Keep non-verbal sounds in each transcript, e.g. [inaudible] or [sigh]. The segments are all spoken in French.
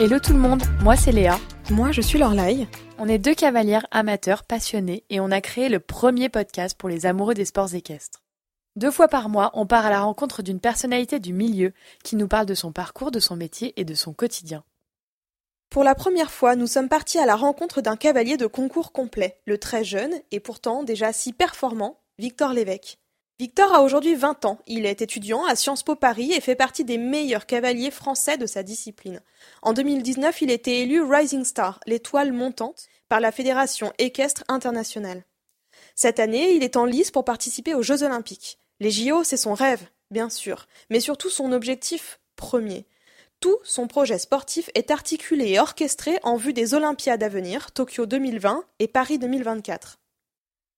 Hello tout le monde, moi c'est Léa. Moi je suis Lorlaï. On est deux cavalières amateurs passionnés et on a créé le premier podcast pour les amoureux des sports équestres. Deux fois par mois, on part à la rencontre d'une personnalité du milieu qui nous parle de son parcours, de son métier et de son quotidien. Pour la première fois, nous sommes partis à la rencontre d'un cavalier de concours complet, le très jeune et pourtant déjà si performant, Victor Lévesque. Victor a aujourd'hui 20 ans. Il est étudiant à Sciences Po Paris et fait partie des meilleurs cavaliers français de sa discipline. En 2019, il était élu Rising Star, l'étoile montante, par la Fédération équestre internationale. Cette année, il est en lice pour participer aux Jeux Olympiques. Les JO, c'est son rêve, bien sûr, mais surtout son objectif premier. Tout son projet sportif est articulé et orchestré en vue des Olympiades à venir, Tokyo 2020 et Paris 2024.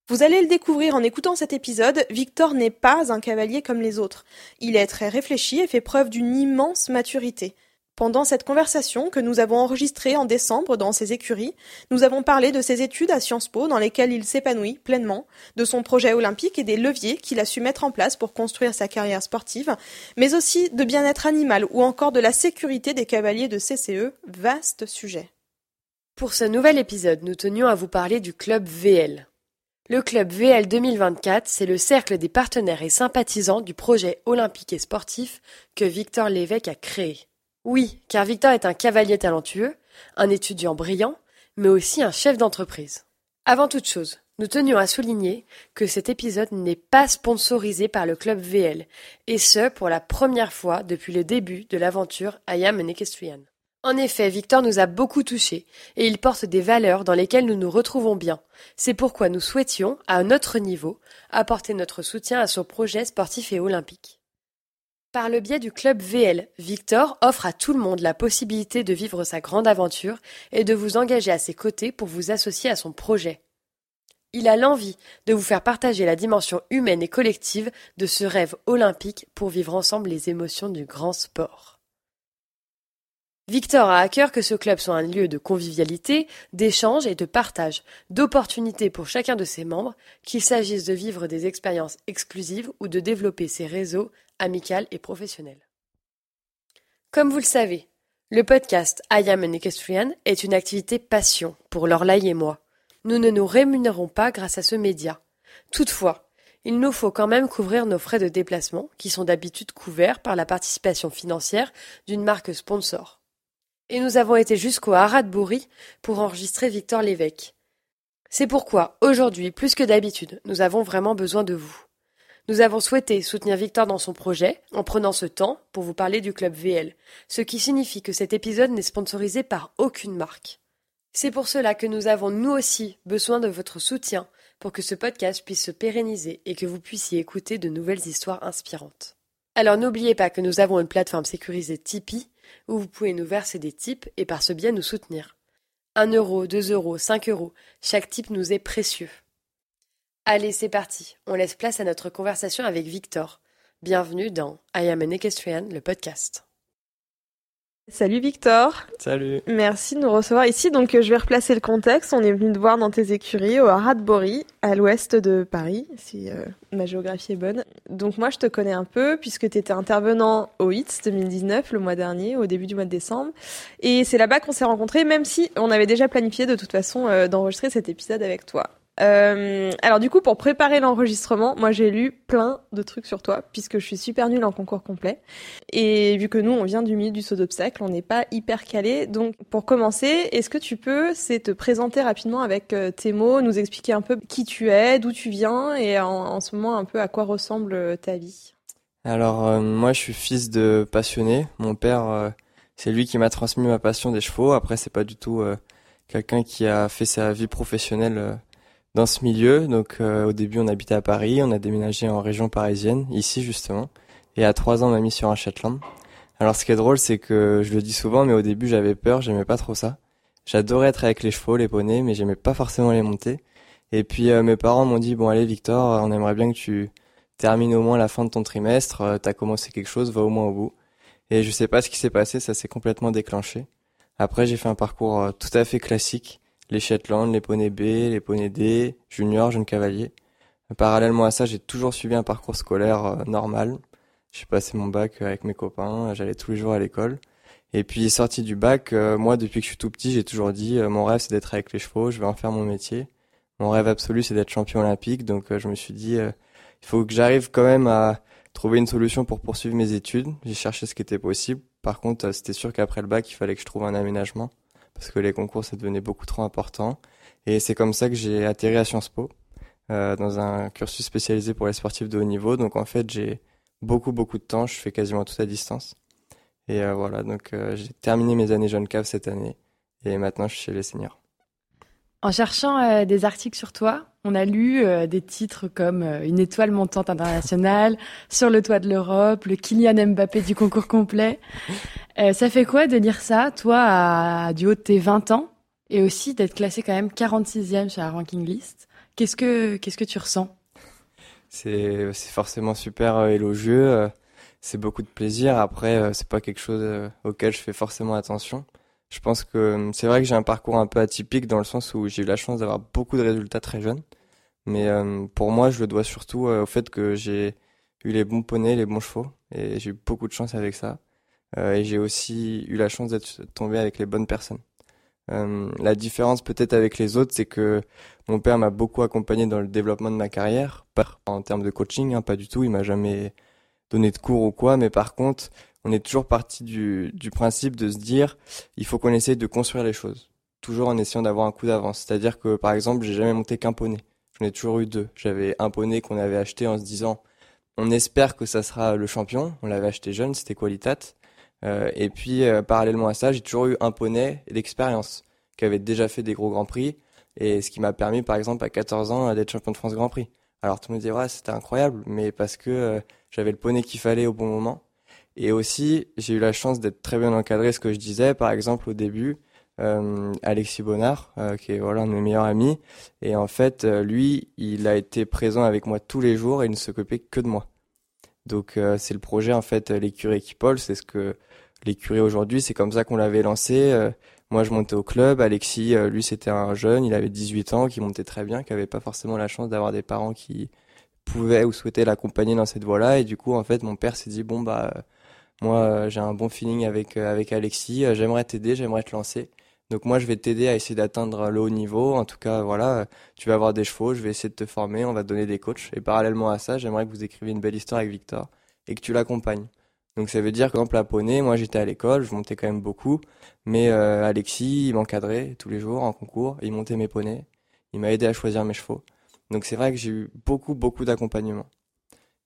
Vous allez le découvrir en écoutant cet épisode, Victor n'est pas un cavalier comme les autres. Il est très réfléchi et fait preuve d'une immense maturité. Pendant cette conversation que nous avons enregistrée en décembre dans ses écuries, nous avons parlé de ses études à Sciences Po dans lesquelles il s'épanouit pleinement, de son projet olympique et des leviers qu'il a su mettre en place pour construire sa carrière sportive, mais aussi de bien-être animal ou encore de la sécurité des cavaliers de CCE, vaste sujet. Pour ce nouvel épisode, nous tenions à vous parler du club VL. Le club VL 2024, c'est le cercle des partenaires et sympathisants du projet olympique et sportif que Victor Lévesque a créé. Oui, car Victor est un cavalier talentueux, un étudiant brillant, mais aussi un chef d'entreprise. Avant toute chose, nous tenions à souligner que cet épisode n'est pas sponsorisé par le club VL, et ce pour la première fois depuis le début de l'aventure I Am. En effet, Victor nous a beaucoup touchés, et il porte des valeurs dans lesquelles nous nous retrouvons bien. C'est pourquoi nous souhaitions, à notre niveau, apporter notre soutien à son projet sportif et olympique. Par le biais du club VL, Victor offre à tout le monde la possibilité de vivre sa grande aventure et de vous engager à ses côtés pour vous associer à son projet. Il a l'envie de vous faire partager la dimension humaine et collective de ce rêve olympique pour vivre ensemble les émotions du grand sport. Victor a à cœur que ce club soit un lieu de convivialité, d'échange et de partage, d'opportunités pour chacun de ses membres, qu'il s'agisse de vivre des expériences exclusives ou de développer ses réseaux amicaux et professionnels. Comme vous le savez, le podcast I Am an Equestrian est une activité passion pour Lorlaï et moi. Nous ne nous rémunérons pas grâce à ce média. Toutefois, il nous faut quand même couvrir nos frais de déplacement, qui sont d'habitude couverts par la participation financière d'une marque sponsor. Et nous avons été jusqu'au de pour enregistrer Victor Lévesque. C'est pourquoi, aujourd'hui, plus que d'habitude, nous avons vraiment besoin de vous. Nous avons souhaité soutenir Victor dans son projet en prenant ce temps pour vous parler du club VL, ce qui signifie que cet épisode n'est sponsorisé par aucune marque. C'est pour cela que nous avons nous aussi besoin de votre soutien pour que ce podcast puisse se pérenniser et que vous puissiez écouter de nouvelles histoires inspirantes. Alors n'oubliez pas que nous avons une plateforme sécurisée Tipeee où vous pouvez nous verser des types et par ce biais nous soutenir. Un euro, deux euros, cinq euros, chaque type nous est précieux. Allez, c'est parti, on laisse place à notre conversation avec Victor. Bienvenue dans I Am an Equestrian, le podcast. Salut Victor. Salut. Merci de nous recevoir ici. Donc euh, je vais replacer le contexte. On est venu te voir dans tes écuries au Haras de à l'ouest de Paris, si euh, ma géographie est bonne. Donc moi je te connais un peu puisque tu étais intervenant au HITS 2019 le mois dernier, au début du mois de décembre. Et c'est là-bas qu'on s'est rencontrés, même si on avait déjà planifié de toute façon euh, d'enregistrer cet épisode avec toi. Euh, alors du coup, pour préparer l'enregistrement, moi j'ai lu plein de trucs sur toi, puisque je suis super nulle en concours complet. Et vu que nous, on vient du milieu du saut d'obstacle, on n'est pas hyper calé. Donc pour commencer, est-ce que tu peux, c'est te présenter rapidement avec euh, tes mots, nous expliquer un peu qui tu es, d'où tu viens, et en, ce moment un peu à quoi ressemble euh, ta vie? Alors moi je suis fils de passionné. Mon père, c'est lui qui m'a transmis ma passion des chevaux. Après c'est pas du tout quelqu'un qui a fait sa vie professionnelle dans ce milieu. Donc euh, au début on habitait à Paris, on a déménagé en région parisienne, ici justement. Et à trois ans on m'a mis sur un Shetland. Alors ce qui est drôle c'est que je le dis souvent mais au début j'avais peur, j'aimais pas trop ça. J'adorais être avec les chevaux, les poneys, mais j'aimais pas forcément les monter. Et puis euh, mes parents m'ont dit bon allez Victor, on aimerait bien que tu termines au moins la fin de ton trimestre, euh, t'as commencé quelque chose, va au moins au bout. Et je sais pas ce qui s'est passé, ça s'est complètement déclenché. Après j'ai fait un parcours tout à fait classique les Shetland, les poneys B, les poneys D, junior, jeune cavalier. Parallèlement à ça, j'ai toujours suivi un parcours scolaire euh, normal. J'ai passé mon bac avec mes copains, j'allais tous les jours à l'école. Et puis sorti du bac, moi depuis que je suis tout petit, j'ai toujours dit mon rêve c'est d'être avec les chevaux, je vais en faire mon métier. Mon rêve absolu c'est d'être champion olympique, donc je me suis dit il faut que j'arrive quand même à trouver une solution pour poursuivre mes études. J'ai cherché ce qui était possible. Par contre, c'était sûr qu'après le bac, il fallait que je trouve un aménagement parce que les concours ça devenait beaucoup trop important. Et c'est comme ça que j'ai atterri à Sciences Po euh, dans un cursus spécialisé pour les sportifs de haut niveau. Donc en fait, j'ai beaucoup beaucoup de temps. Je fais quasiment tout à distance. Et euh, voilà, donc euh, j'ai terminé mes années jeunes cave cette année et maintenant je suis chez les seniors. En cherchant des articles sur toi, on a lu euh, des titres comme euh, Une étoile montante internationale, Sur le toit de l'Europe, le Kylian Mbappé du concours complet. ça fait quoi de lire ça, toi, du haut de tes 20 ans, et aussi d'être classé quand même 46e sur la ranking list? Qu'est-ce que, qu'est-ce que tu ressens? C'est, c'est forcément super élogieux, c'est beaucoup de plaisir. Après, c'est pas quelque chose auquel je fais forcément attention. Je pense que euh, c'est vrai que j'ai un parcours un peu atypique dans le sens où j'ai eu la chance d'avoir beaucoup de résultats très jeunes. Mais euh, pour moi, je le dois surtout euh, au fait que j'ai eu les bons poneys, les bons chevaux. Et j'ai eu beaucoup de chance avec ça. et j'ai aussi eu la chance d'être tombé avec les bonnes personnes. la différence peut-être avec les autres, c'est que mon père m'a beaucoup accompagné dans le développement de ma carrière, en termes de coaching, hein, pas du tout. Il m'a jamais donné de cours ou quoi, mais par contre, on est toujours parti du, du principe de se dire, il faut qu'on essaye de construire les choses, toujours en essayant d'avoir un coup d'avance. C'est-à-dire que, par exemple, j'ai jamais monté qu'un poney. J'en ai toujours eu deux. J'avais un poney qu'on avait acheté en se disant, on espère que ça sera le champion. On l'avait acheté jeune, c'était Qualitat. Euh, et puis, euh, parallèlement à ça, j'ai toujours eu un poney d'expérience qui avait déjà fait des gros grands prix et ce qui m'a permis, par exemple, à 14 ans, d'être champion de France Grand Prix. Alors tout le monde disait ouais c'était incroyable, mais parce que euh, j'avais le poney qu'il fallait au bon moment et aussi, j'ai eu la chance d'être très bien encadré, ce que je disais. Par exemple, au début, euh, Alexis Bonnard, euh, qui est voilà un de mes meilleurs amis, et en fait, euh, lui, il a été présent avec moi tous les jours et il ne s'occupait que de moi. Donc, euh, c'est le projet en fait, l'écurie Equipol, c'est ce que l'écurie aujourd'hui, c'est comme ça qu'on l'avait lancé. moi, je montais au club. Alexis, lui, c'était un jeune, il avait 18 ans, qui montait très bien, qui avait pas forcément la chance d'avoir des parents qui pouvaient ou souhaitaient l'accompagner dans cette voie-là. Et du coup, en fait, mon père s'est dit bon bah moi, euh, j'ai un bon feeling avec euh, avec Alexis. Euh, j'aimerais t'aider, j'aimerais te lancer. Donc moi, je vais t'aider à essayer d'atteindre le haut niveau. En tout cas, voilà, tu vas avoir des chevaux, je vais essayer de te former, on va te donner des coachs. Et parallèlement à ça, j'aimerais que vous écriviez une belle histoire avec Victor et que tu l'accompagnes. Donc ça veut dire par exemple, à Poney, moi j'étais à l'école, je montais quand même beaucoup, mais Alexis, il m'encadrait tous les jours en concours, il montait mes poneys, il m'a aidé à choisir mes chevaux. Donc c'est vrai que j'ai eu beaucoup, beaucoup d'accompagnement.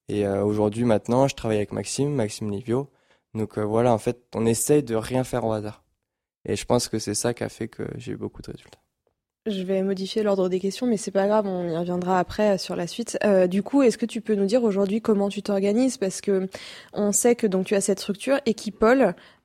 Et aujourd'hui, maintenant, je travaille avec Maxime, Maxime Livio, donc euh, voilà, en fait, on essaye de rien faire au hasard. Et je pense que c'est ça qui a fait que j'ai eu beaucoup de résultats. Je vais modifier l'ordre des questions, mais c'est pas grave, on y reviendra après euh, sur la suite. Euh, du coup, est-ce que tu peux nous dire aujourd'hui comment tu t'organises? Parce que on sait que donc tu as cette structure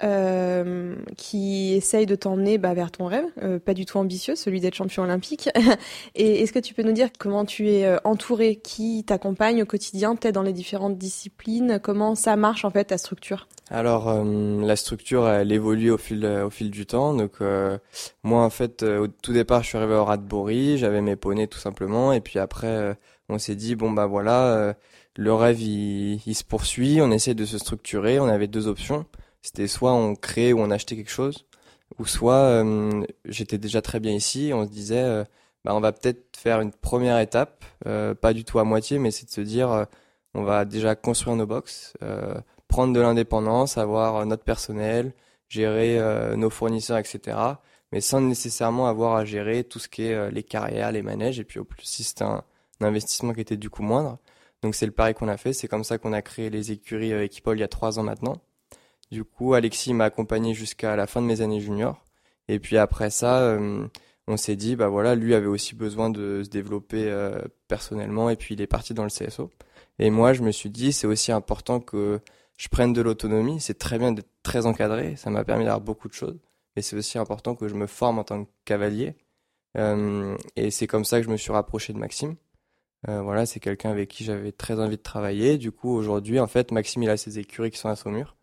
euh, qui essaye de t'emmener bah, vers ton rêve, euh, pas du tout ambitieux, celui d'être champion olympique. [laughs] Et est-ce que tu peux nous dire comment tu es entouré, qui t'accompagne au quotidien, peut-être dans les différentes disciplines? Comment ça marche en fait ta structure? Alors euh, la structure elle évolue au fil au fil du temps. Donc euh, moi en fait euh, au tout départ je suis arrivé au Radbury, j'avais mes poneys tout simplement et puis après on s'est dit bon bah voilà le rêve il, se poursuit, on essaie de se structurer, on avait deux options. C'était soit on crée ou on achetait quelque chose ou soit j'étais déjà très bien ici, on se disait bah on va peut-être faire une première étape, pas du tout à moitié mais c'est de se dire on va déjà construire nos box prendre de l'indépendance, avoir notre personnel, gérer euh, nos fournisseurs, etc. Mais sans nécessairement avoir à gérer tout ce qui est euh, les carrières, les manèges. Et puis au plus, si c'était un, investissement qui était du coup moindre. Donc c'est le pari qu'on a fait. C'est comme ça qu'on a créé les écuries euh, Equipol il y a trois ans maintenant. Du coup, Alexis m'a accompagné jusqu'à la fin de mes années juniors. Et puis après ça, on s'est dit, bah voilà, lui avait aussi besoin de se développer personnellement. Et puis il est parti dans le CSO. Et moi, je me suis dit, c'est aussi important que je prenne de l'autonomie. C'est très bien d'être très encadré. Ça m'a permis d'avoir beaucoup de choses. Mais c'est aussi important que je me forme en tant que cavalier. Euh, et c'est comme ça que je me suis rapproché de Maxime. Euh, voilà, c'est quelqu'un avec qui j'avais très envie de travailler. Du coup, aujourd'hui, en fait, Maxime, il a ses écuries qui sont à Saumur.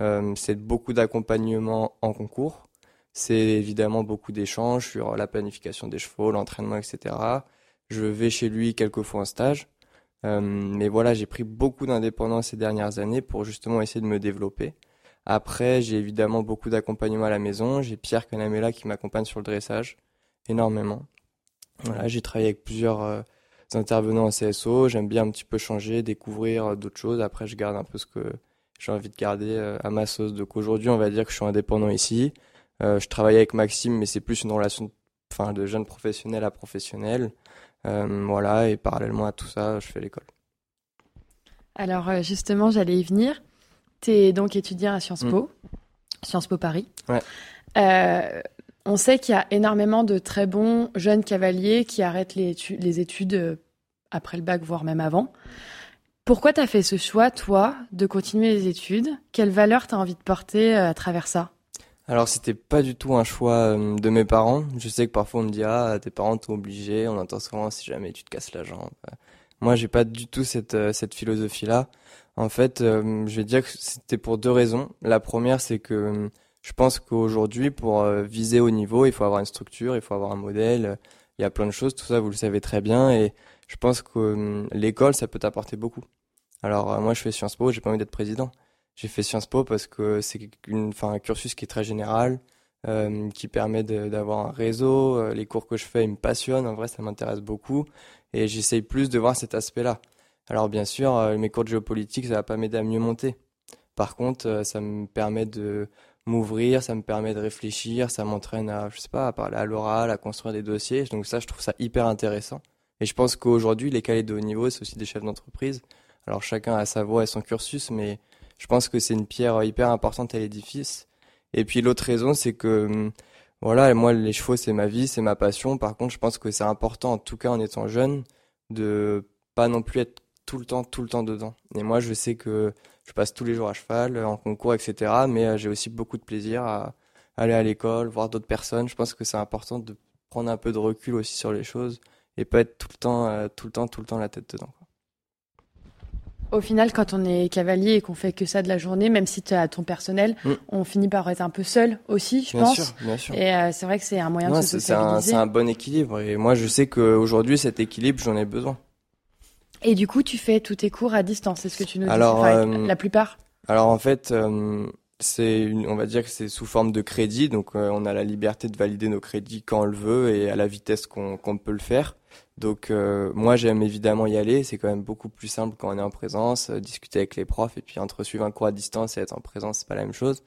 Euh, c'est beaucoup d'accompagnement en concours. C'est évidemment beaucoup d'échanges sur la planification des chevaux, l'entraînement, etc. Je vais chez lui quelques fois en stage. Mais voilà, j'ai pris beaucoup d'indépendance ces dernières années pour justement essayer de me développer. Après, j'ai évidemment beaucoup d'accompagnement à la maison. J'ai Pierre Canamela qui m'accompagne sur le dressage énormément. Voilà, j'ai travaillé avec plusieurs euh, intervenants en CSO. J'aime bien un petit peu changer, découvrir euh, d'autres choses. Après, je garde un peu ce que j'ai envie de garder euh, à ma sauce. Donc aujourd'hui, on va dire que je suis indépendant ici. je travaille avec Maxime, mais c'est plus une relation, enfin, de jeune professionnel à professionnel. voilà, et parallèlement à tout ça, je fais l'école. Alors justement, j'allais y venir. Tu es donc étudiant à Sciences Po, mm. Sciences Po Paris. Ouais. On sait qu'il y a énormément de très bons jeunes cavaliers qui arrêtent les, études euh, après le bac, voire même avant. Pourquoi tu as fait ce choix, toi, de continuer les études? Quelle valeur tu as envie de porter euh, à travers ça? Alors c'était pas du tout un choix euh, de mes parents. Je sais que parfois on me dit ah tes parents t'ont obligé, on entend souvent si jamais tu te casses la jambe. Moi j'ai pas du tout cette cette philosophie là. En fait, je vais dire que c'était pour deux raisons. La première c'est que je pense qu'aujourd'hui, pour euh, viser au niveau, il faut avoir une structure, il faut avoir un modèle. Il y a plein de choses, tout ça, vous le savez très bien. Et je pense que l'école, ça peut t'apporter beaucoup. Alors, euh, moi, je fais Sciences Po, j'ai pas envie d'être président. J'ai fait Sciences Po parce que c'est un cursus qui est très général, euh, qui permet d'avoir un réseau. Les cours que je fais, ils me passionnent. En vrai, ça m'intéresse beaucoup. Et j'essaye plus de voir cet aspect-là. Alors, bien sûr, mes cours de géopolitique, ça va pas m'aider à mieux monter. Par contre, ça me permet de m'ouvrir, ça me permet de réfléchir, ça m'entraîne à, je sais pas, à parler à l'oral, à construire des dossiers. Donc ça, je trouve ça hyper intéressant. Et je pense qu'aujourd'hui, les calés de haut niveau, c'est aussi des chefs d'entreprise. Alors chacun a sa voix et son cursus, mais je pense que c'est une pierre hyper importante à l'édifice. Et puis l'autre raison, c'est que voilà, moi les chevaux c'est ma vie, c'est ma passion. Par contre, je pense que c'est important, en tout cas en étant jeune, de pas non plus être tout le temps, tout le temps dedans. Et moi, je sais que je passe tous les jours à cheval, en concours, etc. Mais euh, j'ai aussi beaucoup de plaisir à aller à l'école, voir d'autres personnes. Je pense que c'est important de prendre un peu de recul aussi sur les choses et pas être tout le temps, euh, tout le temps, tout le temps la tête dedans. Au final, quand on est cavalier et qu'on fait que ça de la journée, même si tu as ton personnel, mm. on finit par être un peu seul aussi, je bien pense. Sûr, bien sûr. Et euh, c'est vrai que c'est un moyen de se C'est un, un, bon équilibre. Et moi, je sais qu'aujourd'hui, cet équilibre, j'en ai besoin. Et du coup, tu fais tous tes cours à distance, est-ce que tu nous dis alors, euh, la plupart Alors en fait, euh, c'est on va dire que c'est sous forme de crédit, donc euh, on a la liberté de valider nos crédits quand on le veut et à la vitesse qu'on peut le faire. Donc moi j'aime évidemment y aller, c'est quand même beaucoup plus simple quand on est en présence, discuter avec les profs et puis entre suivre un cours à distance et être en présence, c'est pas la même chose.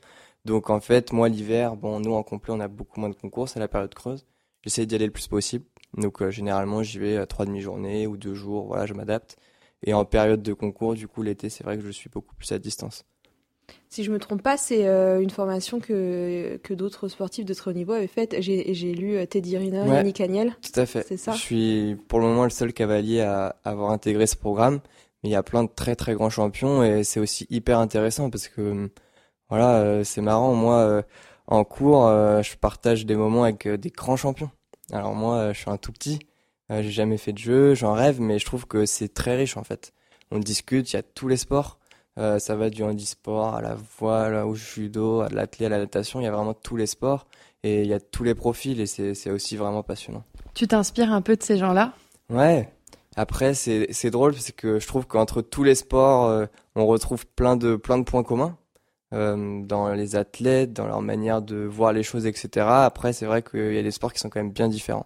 Donc en fait, moi l'hiver, bon nous en complet, on a beaucoup moins de concours, c'est la période creuse. J'essaie d'y aller le plus possible. Donc euh, généralement j'y vais à trois demi-journées ou deux jours, voilà, je m'adapte. Et en période de concours, du coup l'été, c'est vrai que je suis beaucoup plus à distance. Si je me trompe pas, c'est euh, une formation que, que d'autres sportifs de très haut niveau avaient faite. J'ai, j'ai lu euh, Teddy Riner, ouais, Yannick Agnel. Tout à fait. C'est ça? Je suis pour le moment le seul cavalier à avoir intégré ce programme. Mais il y a plein de très très grands champions et c'est aussi hyper intéressant parce que voilà, c'est marrant. Moi, en cours, je partage des moments avec des grands champions. Alors moi, euh, je suis un tout petit, euh, j'ai jamais fait de jeu, j'en rêve, mais je trouve que c'est très riche en fait. On discute, il y a tous les sports. Euh, ça va du handisport à la voile, au judo, à l'athlète, à la natation. Il y a vraiment tous les sports et il y a tous les profils et c'est aussi vraiment passionnant. Tu t'inspires un peu de ces gens-là? Ouais. Après, c'est drôle parce que je trouve qu'entre tous les sports, on retrouve plein de plein de points communs. Euh, dans les athlètes, dans leur manière de voir les choses, etc. Après, c'est vrai qu'il y a des sports qui sont quand même bien différents.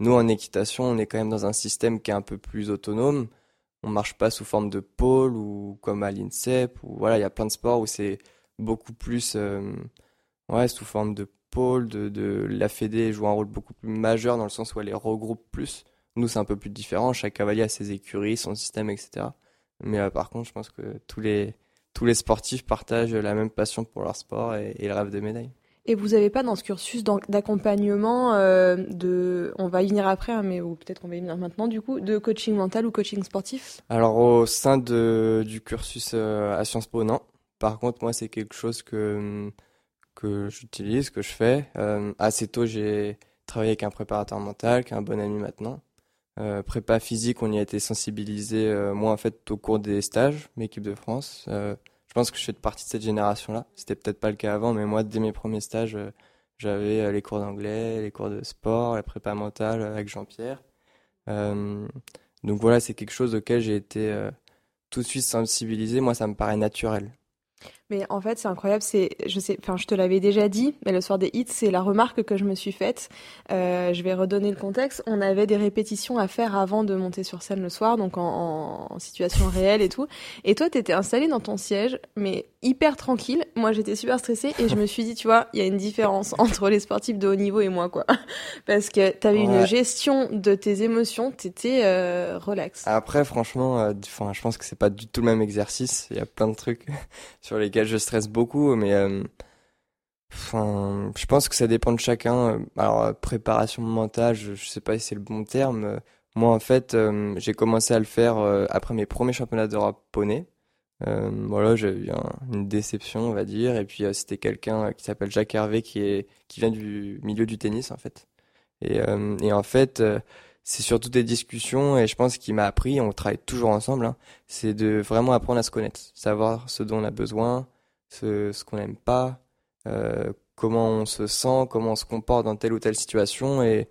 Nous, en équitation, on est quand même dans un système qui est un peu plus autonome. On marche pas sous forme de pôle ou comme à l'INSEP. Ou voilà, il y a plein de sports où c'est beaucoup plus, euh, ouais, sous forme de pôle. De, de la Fédé joue un rôle beaucoup plus majeur dans le sens où elle les regroupe plus. Nous, c'est un peu plus différent. Chaque cavalier a ses écuries, son système, etc. Mais euh, par contre, je pense que tous les tous les sportifs partagent la même passion pour leur sport et, le rêve de médaille. Et vous n'avez pas dans ce cursus d'accompagnement euh, de, on va y venir après, hein, mais ou peut-être qu'on va y venir maintenant du coup, de coaching mental ou coaching sportif? Alors au sein de, du cursus euh, à Sciences Po, non. Par contre, moi, c'est quelque chose que que j'utilise, que je fais. Euh, assez tôt, j'ai travaillé avec un préparateur mental, qui est un bon ami maintenant. Prépa physique, on y a été sensibilisé, moi en fait, au cours des stages, l'équipe de France. Euh, je pense que je fais partie de cette génération-là. C'était peut-être pas le cas avant, mais moi, dès mes premiers stages, j'avais les cours d'anglais, les cours de sport, la prépa mentale avec Jean-Pierre. donc voilà, c'est quelque chose auquel j'ai été tout de suite sensibilisé. Moi, ça me paraît naturel. Mais en fait, c'est incroyable. C'est, je sais, enfin, je te l'avais déjà dit, mais le soir des hits, c'est la remarque que je me suis faite. Euh, je vais redonner le contexte. On avait des répétitions à faire avant de monter sur scène le soir, donc en, en situation réelle et tout. Et toi, t'étais installé dans ton siège, mais hyper tranquille. Moi, j'étais super stressée et je me suis dit, tu vois, il y a une différence [laughs] entre les sportifs de haut niveau et moi, quoi. [laughs] Parce que t'avais ouais. une gestion de tes émotions, t'étais euh, relax. Après, franchement, euh, enfin, je pense que c'est pas du tout le même exercice. Il y a plein de trucs [laughs] sur lesquels je stresse beaucoup, mais euh, je pense que ça dépend de chacun. Alors, euh, préparation mentale, je, je sais pas si c'est le bon terme. Moi, en fait, euh, j'ai commencé à le faire après mes premiers championnats d'Europe poney. Voilà, j'ai eu un, une déception, on va dire. Et puis c'était quelqu'un qui s'appelle Jacques Hervé, qui est qui vient du milieu du tennis en fait. Et, et en fait, c'est surtout des discussions et je pense qu'il m'a appris, on travaille toujours ensemble, hein, c'est de vraiment apprendre à se connaître, savoir ce dont on a besoin, ce, ce qu'on n'aime pas, euh, comment on se sent, comment on se comporte dans telle ou telle situation. Et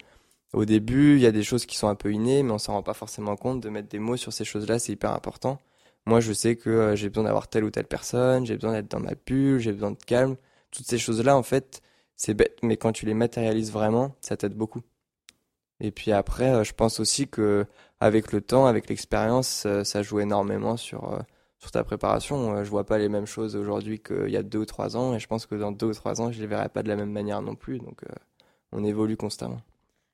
au début, il y a des choses qui sont un peu innées, mais on s'en rend pas forcément compte. De mettre des mots sur ces choses-là, c'est hyper important. Moi, je sais que euh, j'ai besoin d'avoir telle ou telle personne, j'ai besoin d'être dans ma bulle, j'ai besoin de calme. Toutes ces choses-là, en fait, c'est bête, mais quand tu les matérialises vraiment, ça t'aide beaucoup. Et puis après, euh, je pense aussi que avec le temps, avec l'expérience, euh, ça joue énormément sur euh, sur ta préparation. Je vois pas les mêmes choses aujourd'hui qu'il y a deux ou trois ans, et je pense que dans deux ou trois ans, je les verrai pas de la même manière non plus. Donc, on évolue constamment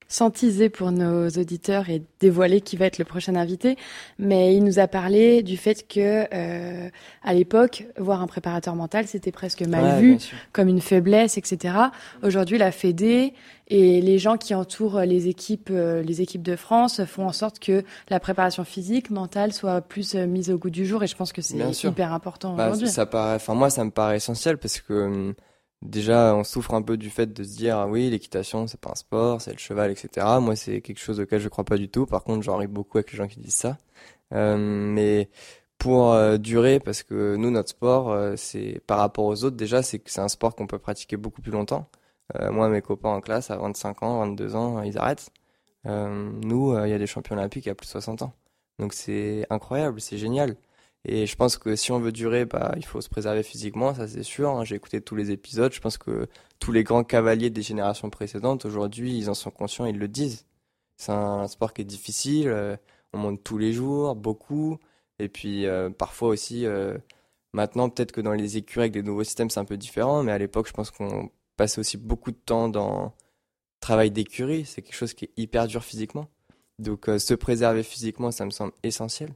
sans teaser pour nos auditeurs et dévoiler qui va être le prochain invité, mais il nous a parlé du fait que euh, à l'époque, voir un préparateur mental, c'était presque mal Ouais, vu, comme une faiblesse, etc. Aujourd'hui, la Fédé et les gens qui entourent les équipes, euh, les équipes de France font en sorte que la préparation physique, mentale soit plus euh, mise au goût du jour, et je pense que c'est hyper important Bah, aujourd'hui. ça paraît, enfin moi ça me paraît essentiel parce que hum, déjà on souffre un peu du fait de se dire ah oui l'équitation c'est pas un sport, c'est le cheval etc. Moi c'est quelque chose auquel je crois pas du tout. Par contre j'en ris beaucoup avec les gens qui disent ça. Euh, mais pour euh, durer parce que nous notre sport euh, c'est par rapport aux autres déjà c'est c'est un sport qu'on peut pratiquer beaucoup plus longtemps. Moi mes copains en classe à 25 ans, 22 ans ils arrêtent. Nous il y a des champions olympiques à plus de 60 ans. Donc c'est incroyable, c'est génial. Et je pense que si on veut durer, bah, il faut se préserver physiquement, ça c'est sûr. hein. J'ai écouté tous les épisodes. Je pense que tous les grands cavaliers des générations précédentes, aujourd'hui, ils en sont conscients, ils le disent. C'est un sport qui est difficile. euh, on monte tous les jours, beaucoup. Et puis euh, parfois aussi, euh, maintenant peut-être que dans les écuries avec des nouveaux systèmes, c'est un peu différent. Mais à l'époque, je pense qu'on passait aussi beaucoup de temps dans travail d'écurie. C'est quelque chose qui est hyper dur physiquement. Donc se préserver physiquement, ça me semble essentiel.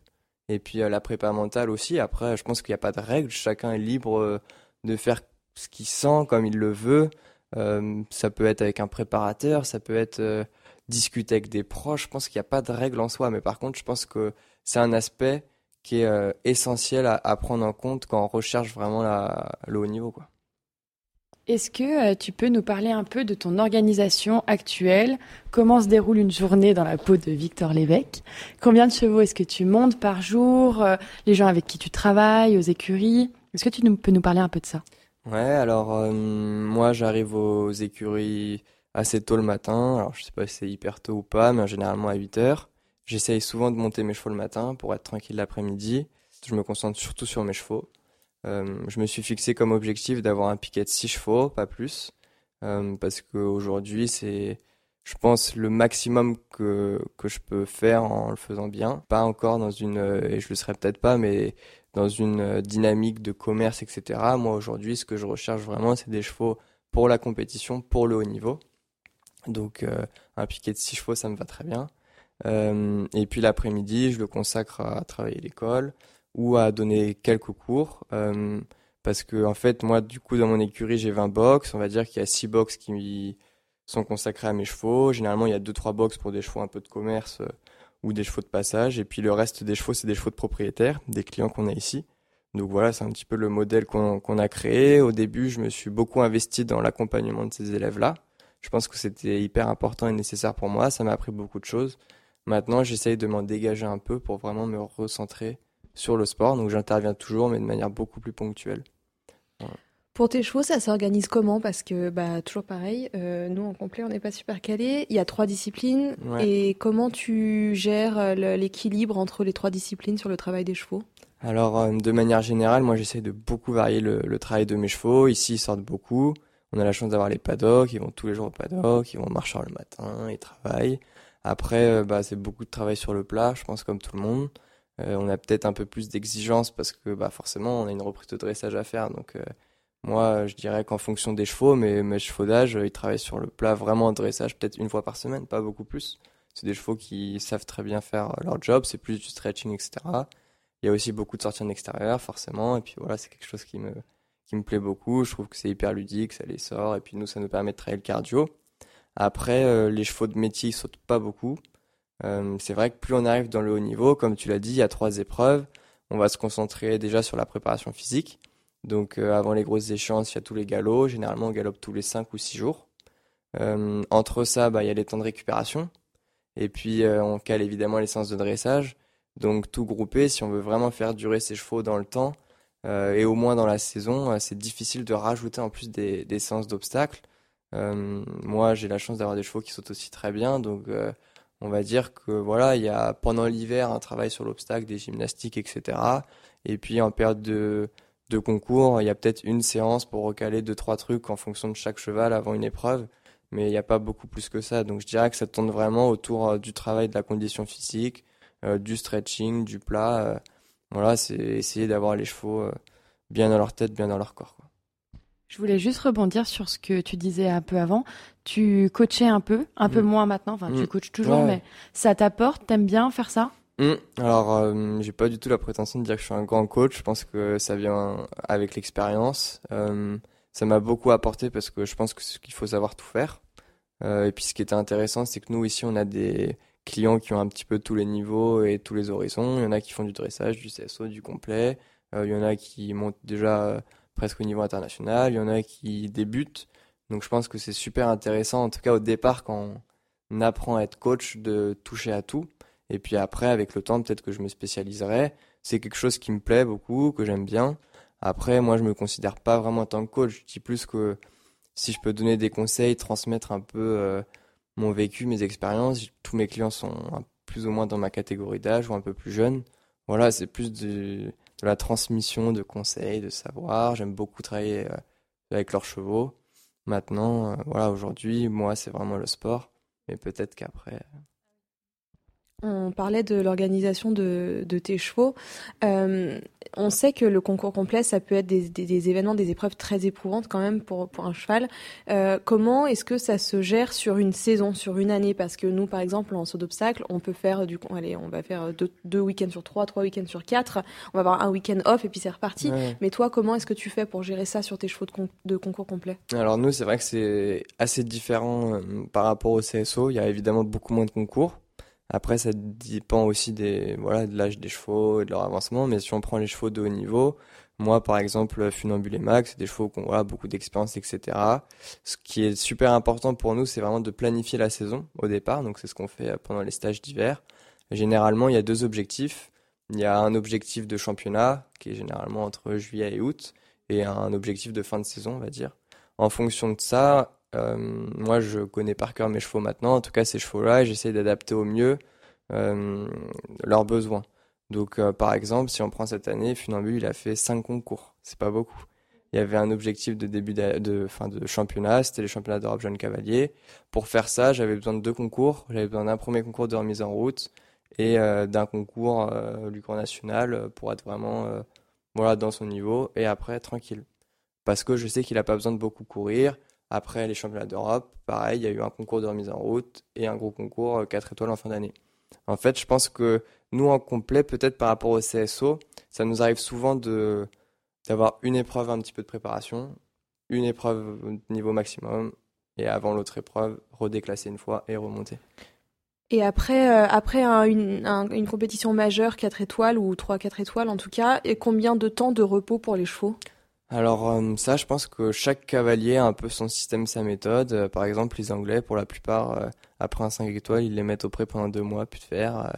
Et puis euh, la prépa mentale aussi. Après, je pense qu'il n'y a pas de règle. Chacun est libre euh, de faire ce qu'il sent comme il le veut. Euh, ça peut être avec un préparateur, ça peut être discuter avec des proches. Je pense qu'il n'y a pas de règle en soi. Mais par contre, je pense que c'est un aspect qui est essentiel à, prendre en compte quand on recherche vraiment le haut niveau, quoi. Est-ce que euh, tu peux nous parler un peu de ton organisation actuelle? Comment se déroule une journée dans la peau de Victor Lévesque? Combien de chevaux est-ce que tu montes par jour? Euh, Les gens avec qui tu travailles, aux écuries? Est-ce que tu peux nous parler un peu de ça? Ouais, alors euh, moi j'arrive aux écuries assez tôt le matin. Alors je sais pas si c'est hyper tôt ou pas, mais généralement à 8 heures. J'essaye souvent de monter mes chevaux le matin pour être tranquille l'après-midi. Je me concentre surtout sur mes chevaux. Euh, je me suis fixé comme objectif d'avoir un piquet de 6 chevaux, pas plus. Euh, parce qu'aujourd'hui c'est, je pense, le maximum que, que je peux faire en le faisant bien. Pas encore dans une, et je le serai peut-être pas, mais dans une dynamique de commerce, etc. Moi, aujourd'hui, ce que je recherche vraiment, c'est des chevaux pour la compétition, pour le haut niveau. Donc, euh, un piquet de 6 chevaux, ça me va très bien. Et puis l'après-midi, je le consacre à travailler l'école ou à donner quelques cours. euh, parce que, en fait, moi, du coup, dans mon écurie, j'ai 20 box. On va dire qu'il y a 6 box qui sont consacrés à mes chevaux. Généralement, il y a 2-3 box pour des chevaux un peu de commerce euh, ou des chevaux de passage. Et puis le reste des chevaux, c'est des chevaux de propriétaires, des clients qu'on a ici. Donc voilà, c'est un petit peu le modèle qu'on a créé. Au début, je me suis beaucoup investi dans l'accompagnement de ces élèves-là. Je pense que c'était hyper important et nécessaire pour moi. Ça m'a appris beaucoup de choses. Maintenant, j'essaye de m'en dégager un peu pour vraiment me recentrer sur le sport. Donc j'interviens toujours, mais de manière beaucoup plus ponctuelle. Pour tes chevaux, ça s'organise comment? Parce que, bah, toujours pareil, euh, nous en complet, on n'est pas super calés. Il y a trois disciplines. Et comment tu gères euh, l'équilibre entre les trois disciplines sur le travail des chevaux? Alors, euh, de manière générale, moi j'essaie de beaucoup varier le, travail de mes chevaux. Ici, ils sortent beaucoup. On a la chance d'avoir les paddocks, ils vont tous les jours au paddock, ils vont marcher le matin, ils travaillent. Après, bah, c'est beaucoup de travail sur le plat, je pense, comme tout le monde. On a peut-être un peu plus d'exigence parce que bah, forcément, on a une reprise de dressage à faire. Donc, moi, je dirais qu'en fonction des chevaux, mais mes chevaux d'âge, ils travaillent sur le plat vraiment en dressage peut-être une fois par semaine, pas beaucoup plus. C'est des chevaux qui savent très bien faire leur job, c'est plus du stretching, etc. Il y a aussi beaucoup de sorties en extérieur, forcément, et puis voilà, c'est quelque chose qui me, plaît beaucoup. Je trouve que c'est hyper ludique, ça les sort, et puis nous, ça nous permet de travailler le cardio. Après, euh, les chevaux de métier, ils sautent pas beaucoup. Euh, c'est vrai que plus on arrive dans le haut niveau, comme tu l'as dit, il y a trois épreuves. On va se concentrer déjà sur la préparation physique. Donc euh, avant les grosses échéances, il y a tous les galops. Généralement, on galope tous les 5 ou 6 jours. Euh, entre ça, bah, il y a les temps de récupération. Et puis, on cale évidemment les séances de dressage. Donc, tout groupé, si on veut vraiment faire durer ses chevaux dans le temps, et au moins dans la saison, c'est difficile de rajouter en plus des, des séances d'obstacles. moi, j'ai la chance d'avoir des chevaux qui sautent aussi très bien. Donc, on va dire que voilà, il y a pendant l'hiver un travail sur l'obstacle, des gymnastiques, etc. Et puis, en période de concours, il y a peut-être une séance pour recaler deux trois trucs en fonction de chaque cheval avant une épreuve, mais il n'y a pas beaucoup plus que ça. Donc je dirais que ça tourne vraiment autour euh, du travail de la condition physique, euh, du stretching, du plat. Euh, voilà, c'est essayer d'avoir les chevaux bien dans leur tête, bien dans leur corps. Je voulais juste rebondir sur ce que tu disais un peu avant. Tu coachais un peu, un peu mm. moins maintenant. Enfin, tu mm. coaches toujours, mais ça t'apporte. T'aimes bien faire ça? Hmm. Alors, euh, j'ai pas du tout la prétention de dire que je suis un grand coach. Je pense que ça vient avec l'expérience. Euh, ça m'a beaucoup apporté parce que je pense qu'il faut savoir tout faire. Euh, et puis, ce qui était intéressant, c'est que nous ici, on a des clients qui ont un petit peu tous les niveaux et tous les horizons. Il y en a qui font du dressage, du CSO, du complet. il y en a qui montent déjà presque au niveau international. Il y en a qui débutent. Donc, je pense que c'est super intéressant, en tout cas au départ, quand on apprend à être coach, de toucher à tout. Et puis après, avec le temps, peut-être que je me spécialiserai. C'est quelque chose qui me plaît beaucoup, que j'aime bien. Après, moi, je me considère pas vraiment en tant que coach. Je dis plus que si je peux donner des conseils, transmettre un peu euh, mon vécu, mes expériences. Tous mes clients sont plus ou moins dans ma catégorie d'âge ou un peu plus jeunes. Voilà, c'est plus de, la transmission de conseils, de savoir. J'aime beaucoup travailler euh, avec leurs chevaux. Maintenant, euh, voilà, aujourd'hui, moi, c'est vraiment le sport. Mais peut-être qu'après. On parlait de l'organisation de, tes chevaux. Euh, on sait que le concours complet, ça peut être des, événements, des épreuves très éprouvantes quand même pour, pour un cheval. Euh, comment est-ce que ça se gère sur une saison, sur une année? Parce que nous, par exemple, en saut d'obstacle, on peut faire du, allez, on va faire deux, week-ends sur trois, trois week-ends sur quatre. On va avoir un week-end off et puis c'est reparti. Mais toi, comment est-ce que tu fais pour gérer ça sur tes chevaux de, de concours complet Alors nous, c'est vrai que c'est assez différent euh, par rapport au CSO. Il y a évidemment beaucoup moins de concours. Après, ça dépend aussi des, voilà, de l'âge des chevaux et de leur avancement. Mais si on prend les chevaux de haut niveau, moi, par exemple, Funambule et Max, c'est des chevaux qui ont voilà, beaucoup d'expérience, etc. Ce qui est super important pour nous, c'est vraiment de planifier la saison au départ. Donc, c'est ce qu'on fait pendant les stages d'hiver. Généralement, il y a deux objectifs. Il y a un objectif de championnat, qui est généralement entre juillet et août, et un objectif de fin de saison, on va dire. En fonction de ça, euh, moi, je connais par cœur mes chevaux maintenant. En tout cas, ces chevaux-là, j'essaie d'adapter au mieux euh, leurs besoins. Donc, euh, par exemple, si on prend cette année, Funambule, il a fait 5 concours. C'est pas beaucoup. Il y avait un objectif de début de, fin de championnat, c'était les championnats d'Europe jeune cavalier. Pour faire ça, j'avais besoin de deux concours. J'avais besoin d'un premier concours de remise en route et d'un concours du cours national pour être vraiment voilà dans son niveau et après tranquille. Parce que je sais qu'il a pas besoin de beaucoup courir. Après les championnats d'Europe, pareil, il y a eu un concours de remise en route et un gros concours 4 euh, étoiles en fin d'année. En fait, je pense que nous, en complet, peut-être par rapport au CSO, ça nous arrive souvent de d'avoir une épreuve, un petit peu de préparation, une épreuve niveau maximum, et avant l'autre épreuve, redéclasser une fois et remonter. Et après, euh, après une, une, compétition majeure, 4 étoiles ou 3-4 étoiles en tout cas, et combien de temps de repos pour les chevaux? Alors euh, ça, je pense que chaque cavalier a un peu son système, sa méthode. Euh, par exemple, les Anglais, pour la plupart, euh, après un 5 étoiles, ils les mettent au pré pendant deux mois, puis de faire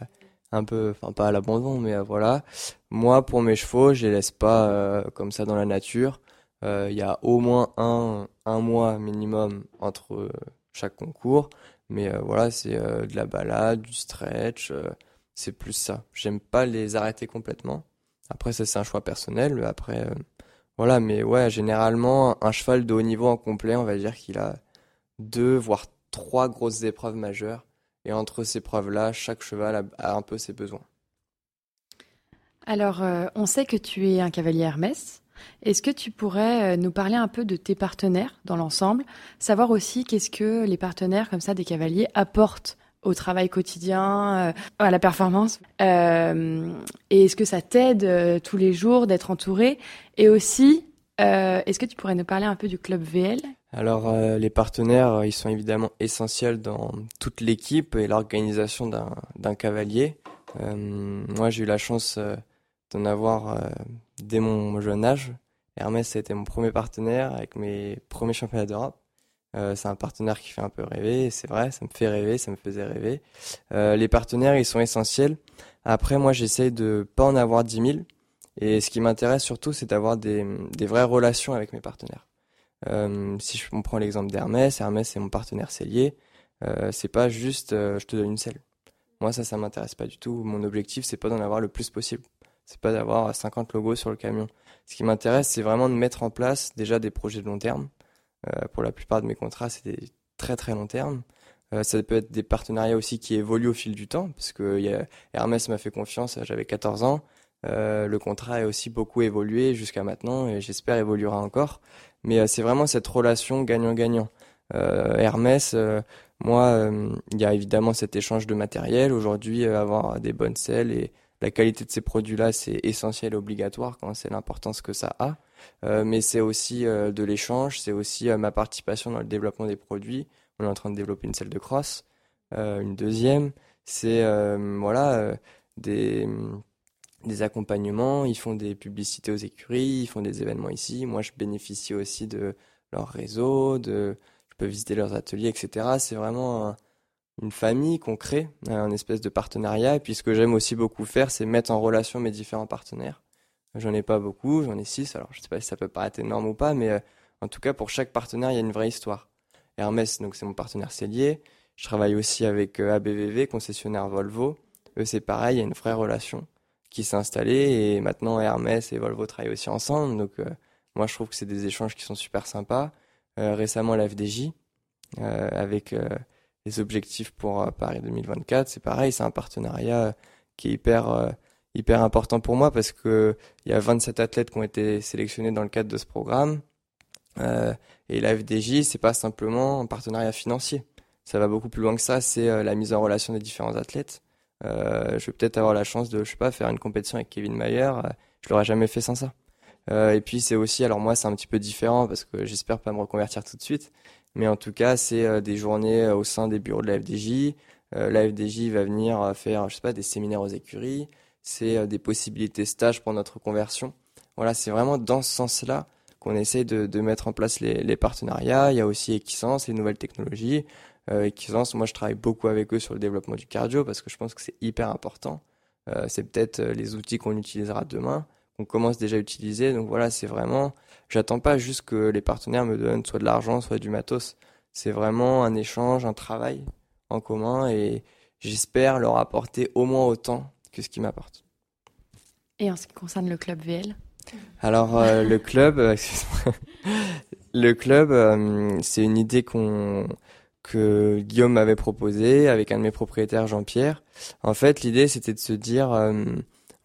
un peu, enfin pas à l'abandon, mais voilà. Moi, pour mes chevaux, je les laisse pas comme ça dans la nature. Il y a au moins un, un mois minimum entre chaque concours. Mais voilà, c'est de la balade, du stretch, c'est plus ça. J'aime pas les arrêter complètement. Après, ça c'est un choix personnel. Après, voilà, mais ouais, généralement, un cheval de haut niveau en complet, on va dire qu'il a deux, voire trois grosses épreuves majeures. Et entre ces épreuves-là, chaque cheval a, un peu ses besoins. Alors, euh, on sait que tu es un cavalier Hermès. Est-ce que tu pourrais euh, nous parler un peu de tes partenaires dans l'ensemble? Savoir aussi qu'est-ce que les partenaires comme ça des cavaliers apportent au travail quotidien, euh, à la performance Et est-ce que ça t'aide tous les jours d'être entouré? Et aussi, est-ce que tu pourrais nous parler un peu du club VL alors euh, les partenaires, euh, ils sont évidemment essentiels dans toute l'équipe et l'organisation d'un cavalier. Euh, moi, j'ai eu la chance d'en avoir dès mon jeune âge. Hermès a été mon premier partenaire avec mes premiers championnats d'Europe. C'est un partenaire qui fait un peu rêver, c'est vrai, ça me fait rêver, ça me faisait rêver. les partenaires, ils sont essentiels. Après, moi, j'essaye de pas en avoir 10 000. Et ce qui m'intéresse surtout, c'est d'avoir des vraies relations avec mes partenaires. Euh, si je, on prend l'exemple d'Hermès, Hermès c'est mon partenaire cellier. Euh, c'est pas juste euh, je te donne une selle. Moi ça ça m'intéresse pas du tout. Mon objectif c'est pas d'en avoir le plus possible. C'est pas d'avoir 50 logos sur le camion. Ce qui m'intéresse c'est vraiment de mettre en place déjà des projets de long terme. Euh, pour la plupart de mes contrats c'est des très très long terme. Euh, ça peut être des partenariats aussi qui évoluent au fil du temps parce que Hermès m'a fait confiance. J'avais 14 ans. Euh, le contrat a aussi beaucoup évolué jusqu'à maintenant et j'espère évoluera encore. Mais euh, c'est vraiment cette relation gagnant-gagnant. Euh, Hermès, moi, il y a évidemment cet échange de matériel. Aujourd'hui, avoir des bonnes selles et la qualité de ces produits-là, c'est essentiel et obligatoire quand c'est l'importance que ça a. mais c'est aussi de l'échange, c'est aussi ma participation dans le développement des produits. On est en train de développer une selle de crosse. une deuxième, c'est voilà des accompagnements, ils font des publicités aux écuries, ils font des événements ici. Moi, je bénéficie aussi de leur réseau, je peux visiter leurs ateliers, etc. C'est vraiment une famille qu'on crée, un espèce de partenariat. Et puis, ce que j'aime aussi beaucoup faire, c'est mettre en relation mes différents partenaires. J'en ai pas beaucoup, j'en ai six. Alors, je sais pas si ça peut paraître énorme ou pas, mais euh, en tout cas, pour chaque partenaire, il y a une vraie histoire. Hermès, donc c'est mon partenaire cellier. Je travaille aussi avec euh, ABVV, concessionnaire Volvo. Eux, c'est pareil, il y a une vraie relation qui s'est installé et maintenant Hermès et Volvo travaillent aussi ensemble. Donc euh, moi je trouve que c'est des échanges qui sont super sympas. Euh, récemment la FDJ euh, avec les objectifs pour Paris 2024, c'est pareil, c'est un partenariat qui est hyper hyper important pour moi parce que il y a 27 athlètes qui ont été sélectionnés dans le cadre de ce programme. et la FDJ, c'est pas simplement un partenariat financier. Ça va beaucoup plus loin que ça, c'est la mise en relation des différents athlètes. Euh, je vais peut-être avoir la chance de, je sais pas, faire une compétition avec Kevin Mayer. Euh, je l'aurais jamais fait sans ça. Euh, et puis c'est aussi, alors moi c'est un petit peu différent parce que j'espère pas me reconvertir tout de suite, mais en tout cas c'est des journées au sein des bureaux de la FDJ. la FDJ va venir faire, je sais pas, des séminaires aux écuries. C'est des possibilités stage pour notre conversion. Voilà, c'est vraiment dans ce sens-là qu'on essaye de, de, mettre en place les, les, partenariats. Il y a aussi Equisance, les nouvelles technologies. Euh, moi je travaille beaucoup avec eux sur le développement du cardio parce que je pense que c'est hyper important. Euh, c'est peut-être euh, les outils qu'on utilisera demain, qu'on commence déjà à utiliser. Donc voilà, c'est vraiment, j'attends pas juste que les partenaires me donnent soit de l'argent, soit du matos. C'est vraiment un échange, un travail en commun et j'espère leur apporter au moins autant que ce qu'ils m'apportent. Et en ce qui concerne le club VL Alors euh, [laughs] le club, le club, c'est une idée qu'on que Guillaume m'avait proposé avec un de mes propriétaires, Jean-Pierre. En fait, l'idée, c'était de se dire, euh,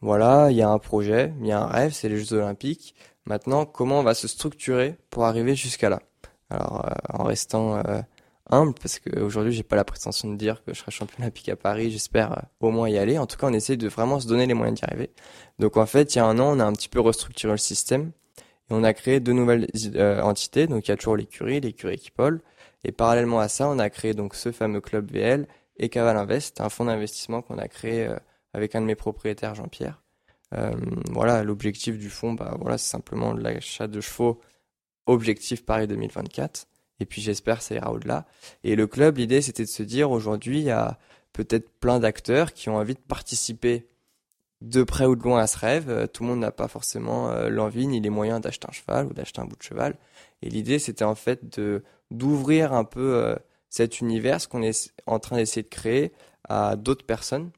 voilà, il y a un projet, il y a un rêve, c'est les Jeux Olympiques. Maintenant, comment on va se structurer pour arriver jusqu'à là? Alors, euh, en restant euh, humble, parce qu'aujourd'hui, j'ai pas la prétention de dire que je serai champion olympique à Paris. J'espère au moins y aller. En tout cas, on essaie de vraiment se donner les moyens d'y arriver. Donc, en fait, il y a un an, on a un petit peu restructuré le système et on a créé deux nouvelles entités. Donc, il y a toujours l'écurie, l'écurie Equipol et parallèlement à ça, on a créé donc ce fameux club VL et Caval Invest, un fonds d'investissement qu'on a créé euh, avec un de mes propriétaires, Jean-Pierre. Euh, voilà, l'objectif du fonds, bah voilà, c'est simplement l'achat de chevaux. Objectif Paris 2024. Et puis j'espère ça ira au-delà. Et le club, l'idée, c'était de se dire aujourd'hui, il y a peut-être plein d'acteurs qui ont envie de participer de près ou de loin à ce rêve. Tout le monde n'a pas forcément l'envie ni les moyens d'acheter un cheval ou d'acheter un bout de cheval. Et l'idée, c'était en fait de d'ouvrir un peu cet univers, qu'on est en train d'essayer de créer à d'autres personnes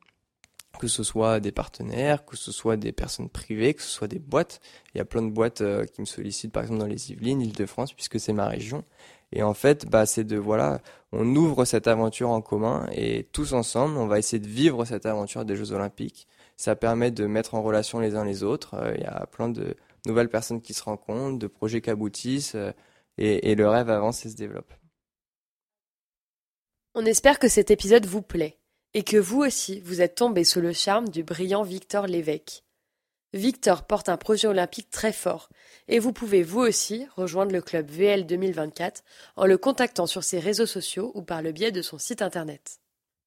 que ce soit des partenaires, que ce soit des personnes privées, que ce soit des boîtes. Il y a plein de boîtes euh, qui me sollicitent, par exemple dans les Yvelines, Île-de-France, puisque c'est ma région. Et en fait, bah, c'est de voilà, on ouvre cette aventure en commun et tous ensemble, on va essayer de vivre cette aventure des Jeux Olympiques. Ça permet de mettre en relation les uns les autres. Euh, il y a plein de nouvelles personnes qui se rencontrent, de projets qui aboutissent euh, et, le rêve avance et se développe. On espère que cet épisode vous plaît et que vous aussi vous êtes tombé sous le charme du brillant Victor Lévesque. Victor porte un projet olympique très fort, et vous pouvez vous aussi rejoindre le club VL 2024 en le contactant sur ses réseaux sociaux ou par le biais de son site internet.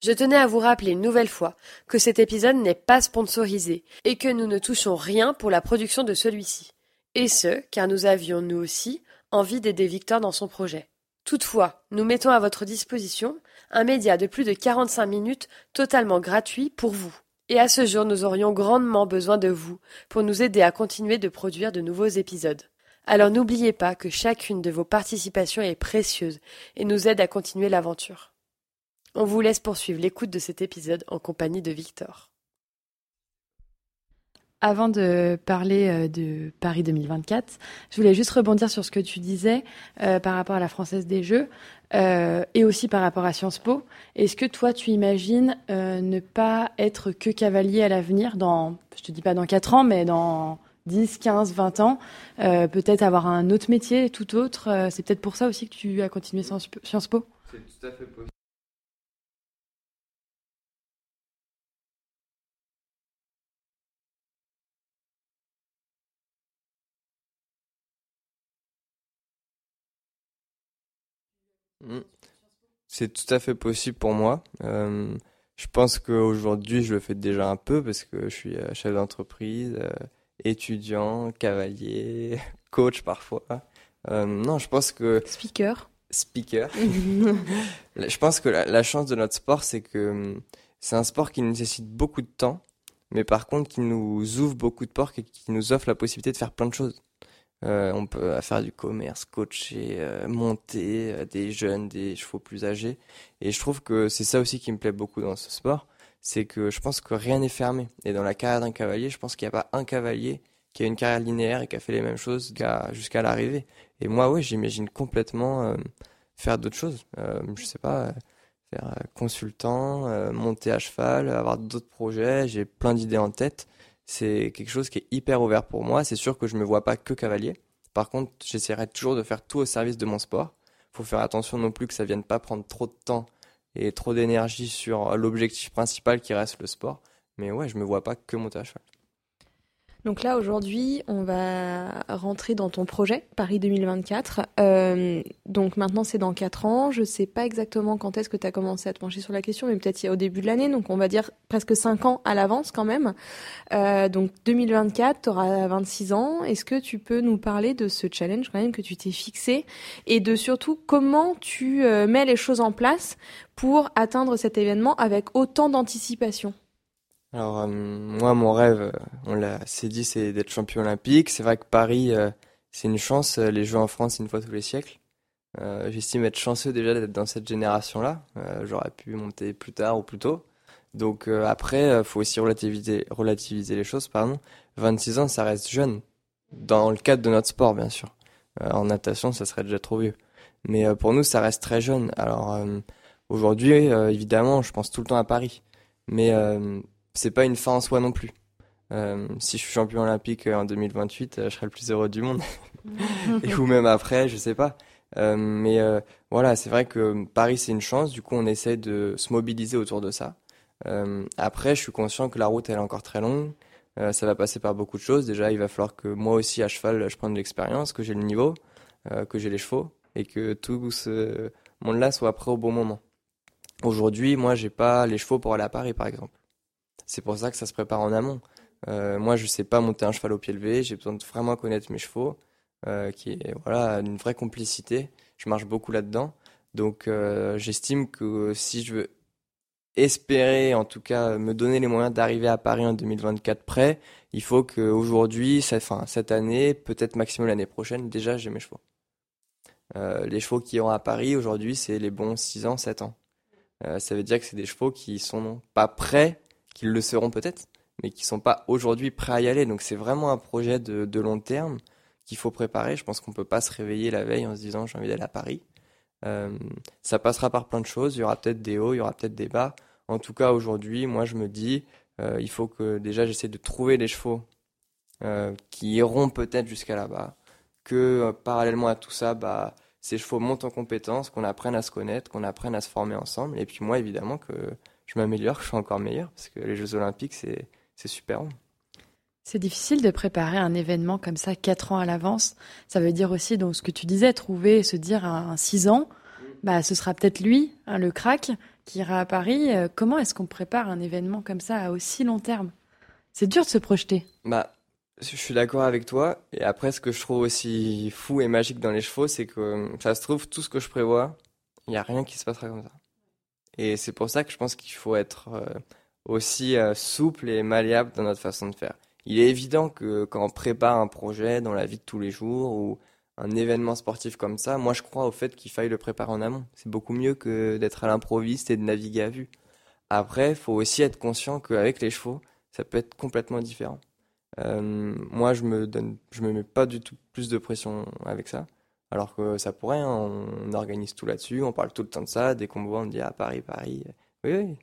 Je tenais à vous rappeler une nouvelle fois que cet épisode n'est pas sponsorisé et que nous ne touchons rien pour la production de celui-ci. Et ce, car nous avions nous aussi envie d'aider Victor dans son projet. Toutefois, nous mettons à votre disposition un média de plus de 45 minutes totalement gratuit pour vous. Et à ce jour, nous aurions grandement besoin de vous pour nous aider à continuer de produire de nouveaux épisodes. Alors n'oubliez pas que chacune de vos participations est précieuse et nous aide à continuer l'aventure. On vous laisse poursuivre l'écoute de cet épisode en compagnie de Victor. Avant de parler euh, de Paris 2024, je voulais juste rebondir sur ce que tu disais euh, par rapport à la Française des Jeux euh, et aussi par rapport à Sciences Po. Est-ce que toi, tu imagines ne pas être que cavalier à l'avenir dans, je te dis pas dans 4 ans, mais dans 10, 15, 20 ans, peut-être avoir un autre métier tout autre C'est peut-être pour ça aussi que tu as continué Sciences Po? C'est tout à fait possible. C'est tout à fait possible pour moi. Euh, je pense qu'aujourd'hui, je le fais déjà un peu parce que je suis euh, chef d'entreprise, euh, étudiant, cavalier, [laughs] coach parfois. non, je pense que... Speaker. Speaker. [laughs] [laughs] je pense que la, chance de notre sport, c'est que hum, c'est un sport qui nécessite beaucoup de temps, mais par contre qui nous ouvre beaucoup de portes et qui nous offre la possibilité de faire plein de choses. Euh, on peut faire du commerce, coacher, euh, monter euh, des jeunes, des chevaux plus âgés. Et je trouve que c'est ça aussi qui me plaît beaucoup dans ce sport, c'est que je pense que rien n'est fermé. Et dans la carrière d'un cavalier, je pense qu'il n'y a pas un cavalier qui a une carrière linéaire et qui a fait les mêmes choses jusqu'à l'arrivée. Et moi, oui, j'imagine complètement faire d'autres choses. je sais pas, faire consultant, monter à cheval, avoir d'autres projets. J'ai plein d'idées en tête c'est quelque chose qui est hyper ouvert pour moi. C'est sûr que je me vois pas que cavalier. Par contre, j'essaierai toujours de faire tout au service de mon sport. Faut faire attention non plus que ça vienne pas prendre trop de temps et trop d'énergie sur l'objectif principal qui reste le sport. Mais ouais, je me vois pas que monter à cheval. Donc là, aujourd'hui, on va rentrer dans ton projet, Paris 2024. Euh, donc maintenant, c'est dans 4 ans. Je sais pas exactement quand est-ce que tu as commencé à te pencher sur la question, mais peut-être au début de l'année. Donc on va dire presque 5 ans à l'avance quand même. Euh, donc 2024, tu auras 26 ans. Est-ce que tu peux nous parler de ce challenge quand même que tu t'es fixé? Et de surtout comment tu euh, mets les choses en place pour atteindre cet événement avec autant d'anticipation? Alors euh, moi mon rêve, euh, on l'a c'est dit, c'est d'être champion olympique. C'est vrai que Paris euh, c'est une chance. Les Jeux en France une fois tous les siècles. J'estime être chanceux déjà d'être dans cette génération-là. J'aurais pu monter plus tard ou plus tôt. Donc après, faut aussi relativiser, relativiser les choses. Pardon. 26 ans, ça reste jeune dans le cadre de notre sport, bien sûr. en natation, ça serait déjà trop vieux. Mais pour nous, ça reste très jeune. Alors aujourd'hui, évidemment, je pense tout le temps à Paris. Mais c'est pas une fin en soi non plus. Euh, si je suis champion olympique euh, en 2028, euh, je serai le plus heureux du monde. [laughs] Et ou même après, je sais pas. mais voilà, c'est vrai que Paris c'est une chance. Du coup, on essaie de se mobiliser autour de ça. après, je suis conscient que la route elle est encore très longue. ça va passer par beaucoup de choses. Déjà, il va falloir que moi aussi à cheval, je prenne de l'expérience, que j'ai le niveau, que j'ai les chevaux et que tout ce monde-là soit prêt au bon moment. Aujourd'hui, moi, j'ai pas les chevaux pour aller à Paris, par exemple. C'est pour ça que ça se prépare en amont. Euh, moi, je sais pas monter un cheval au pied levé. J'ai besoin de vraiment connaître mes chevaux, euh, qui est voilà une vraie complicité. Je marche beaucoup là-dedans. Donc, euh, j'estime que si je veux espérer, en tout cas, me donner les moyens d'arriver à Paris en 2024 prêt, il faut qu'aujourd'hui, enfin, cette année, peut-être maximum l'année prochaine, déjà j'ai mes chevaux. Les chevaux qui iront à Paris aujourd'hui, c'est les bons 6 ans, 7 ans. Ça veut dire que c'est des chevaux qui sont pas prêts, qu'ils le seront peut-être, mais qui sont pas aujourd'hui prêts à y aller. Donc c'est vraiment un projet de, long terme qu'il faut préparer. Je pense qu'on peut pas se réveiller la veille en se disant j'ai envie d'aller à Paris. Euh, ça passera par plein de choses. Il y aura peut-être des hauts, il y aura peut-être des bas. En tout cas, aujourd'hui, moi, je me dis, euh, il faut que déjà j'essaie de trouver des chevaux euh, qui iront peut-être jusqu'à là-bas. Que parallèlement à tout ça, bah, ces chevaux montent en compétence, qu'on apprenne à se connaître, qu'on apprenne à se former ensemble. Et puis moi, évidemment, que je m'améliore, je sois encore meilleur, parce que les Jeux Olympiques, c'est super bon. C'est difficile de préparer un événement comme ça quatre ans à l'avance. Ça veut dire aussi, donc, ce que tu disais, trouver, se dire un six ans, bah, ce sera peut-être lui, hein, le crack, qui ira à Paris. Euh, comment est-ce qu'on prépare un événement comme ça à aussi long terme? C'est dur de se projeter. Bah, je suis d'accord avec toi. Et après, ce que je trouve aussi fou et magique dans les chevaux, c'est que ça se trouve, tout ce que je prévois, il n'y a rien qui se passera comme ça. Et c'est pour ça que je pense qu'il faut être euh, aussi euh, souple et malléable dans notre façon de faire. Il est évident que quand on prépare un projet dans la vie de tous les jours ou un événement sportif comme ça, moi je crois au fait qu'il faille le préparer en amont. C'est beaucoup mieux que d'être à l'improviste et de naviguer à vue. Après, il faut aussi être conscient qu'avec les chevaux, ça peut être complètement différent. Euh, moi, je me donne, je me mets pas du tout plus de pression avec ça, alors que ça pourrait. Hein. on organise tout là-dessus, on parle tout le temps de ça. Dès qu'on me on me dit ah Paris, Paris. Oui, oui,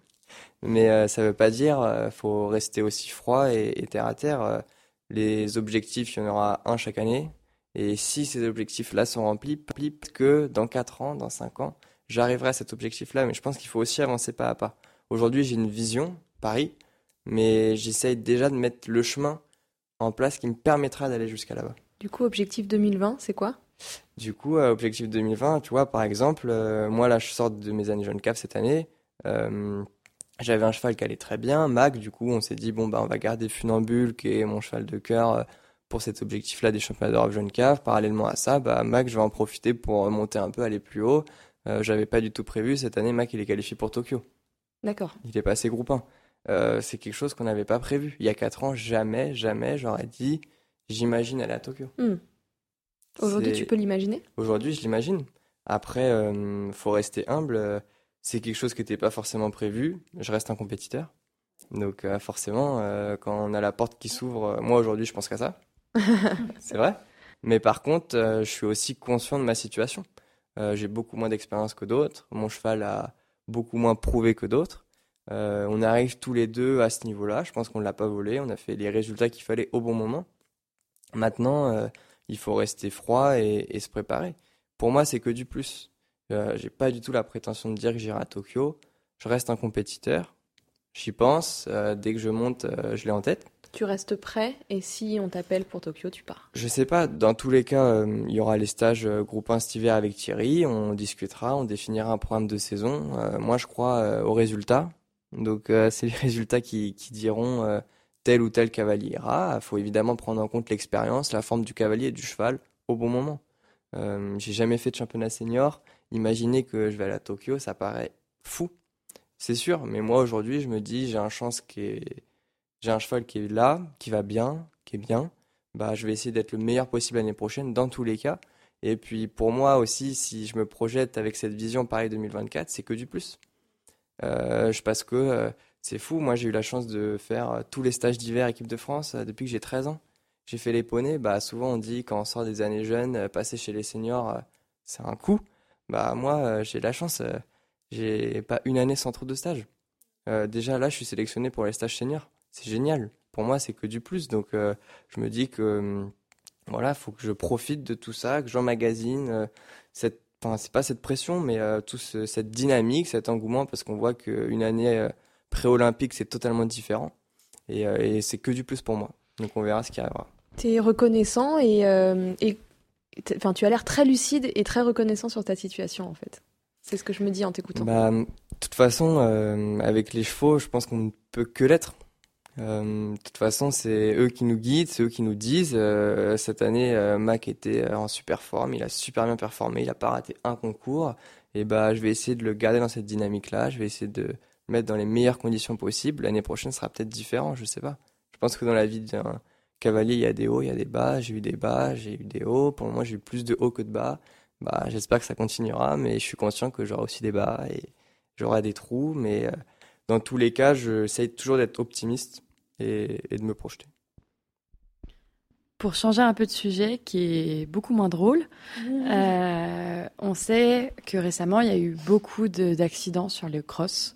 mais euh, ça ne veut pas dire euh, faut rester aussi froid et, terre à terre. Euh, les objectifs, il y en aura un chaque année. Et si ces objectifs-là sont remplis, que dans 4 ans, dans 5 ans, j'arriverai à cet objectif-là. Mais je pense qu'il faut aussi avancer pas à pas. Aujourd'hui, j'ai une vision, Paris, mais j'essaye déjà de mettre le chemin en place qui me permettra d'aller jusqu'à là-bas. Du coup, objectif 2020, c'est quoi? Du coup, objectif 2020, tu vois, par exemple, moi là, je sors de mes années jeunes CAF cette année. J'avais un cheval qui allait très bien, Mac, du coup on s'est dit bon bah on va garder Funambule qui est mon cheval de cœur euh, pour cet objectif-là des championnats d'Europe jeune cave. Parallèlement à ça, bah Mac je vais en profiter pour monter un peu, aller plus haut. Euh, J'avais pas du tout prévu cette année Mac il est qualifié pour Tokyo. D'accord. Il est passé groupe 1. Euh, c'est quelque chose qu'on n'avait pas prévu. Il y a 4 ans, jamais, jamais j'aurais dit j'imagine aller à Tokyo. Hmm. Aujourd'hui tu peux l'imaginer? Aujourd'hui je l'imagine. Après, euh, faut rester humble. Euh, c'est quelque chose qui n'était pas forcément prévu. Je reste un compétiteur. Donc euh, forcément, euh, quand on a la porte qui s'ouvre, moi aujourd'hui je pense qu'à ça. [laughs] c'est vrai. Mais par contre, je suis aussi conscient de ma situation. J'ai beaucoup moins d'expérience que d'autres. Mon cheval a beaucoup moins prouvé que d'autres. on arrive tous les deux à ce niveau-là. Je pense qu'on ne l'a pas volé. On a fait les résultats qu'il fallait au bon moment. Maintenant, il faut rester froid et, et se préparer. Pour moi, c'est que du plus. Euh, j'ai pas du tout la prétention de dire que j'irai à Tokyo. Je reste un compétiteur. J'y pense. Euh, dès que je monte, euh, je l'ai en tête. Tu restes prêt et si on t'appelle pour Tokyo, tu pars Je sais pas. Dans tous les cas, il y aura les stages groupe 1 cet hiver avec Thierry. On discutera, on définira un programme de saison. moi, je crois aux résultats. Donc, c'est les [laughs] résultats qui, qui diront tel ou tel cavalier ira. Il faut évidemment prendre en compte l'expérience, la forme du cavalier et du cheval au bon moment. j'ai jamais fait de championnat senior Imaginer que je vais à Tokyo, ça paraît fou. C'est sûr, mais moi aujourd'hui, je me dis, j'ai un chance qui est... j'ai un cheval qui est là, qui va bien, qui est bien. Bah, je vais essayer d'être le meilleur possible l'année prochaine dans tous les cas. Et puis pour moi aussi, si je me projette avec cette vision Paris 2024, c'est que du plus. Euh, je pense que euh, c'est fou. Moi, j'ai eu la chance de faire euh, tous les stages d'hiver équipe de France depuis que j'ai 13 ans. J'ai fait les poneys. Bah, souvent, on dit quand on sort des années jeunes, passer chez les seniors, c'est un coup. Bah moi, euh, j'ai la chance, euh, j'ai pas une année sans trop de stage. Euh, déjà là, je suis sélectionné pour les stages seniors. C'est génial. Pour moi, c'est que du plus. Donc, je me dis que hum, voilà, faut que je profite de tout ça, que j'emmagasine cette, enfin, c'est pas cette pression, mais tout cette dynamique, cet engouement, parce qu'on voit qu'une année pré-olympique, c'est totalement différent. Et, et c'est que du plus pour moi. Donc, on verra ce qui arrivera. Tu es reconnaissant et, et Enfin, tu as l'air très lucide et très reconnaissant sur ta situation, en fait. C'est ce que je me dis en t'écoutant. Bah, de toute façon, euh, avec les chevaux, je pense qu'on ne peut que l'être. Euh, de toute façon, c'est eux qui nous guident, c'est eux qui nous disent. Euh, cette année, Mac était en super forme, il a super bien performé, il a pas raté un concours. Et bah, je vais essayer de le garder dans cette dynamique-là. Je vais essayer de mettre dans les meilleures conditions possibles. L'année prochaine sera peut-être différent, je sais pas. Je pense que dans la vie d'un cavalier, il y a des hauts, il y a des bas. J'ai eu des bas, j'ai eu des hauts. Pour moi, j'ai eu plus de hauts que de bas. Bah, j'espère que ça continuera, mais je suis conscient que j'aurai aussi des bas et j'aurai des trous. Mais euh, dans tous les cas, j'essaye toujours d'être optimiste et, de me projeter. Pour changer un peu de sujet, qui est beaucoup moins drôle, euh, on sait que récemment, il y a eu beaucoup d'accidents sur le cross.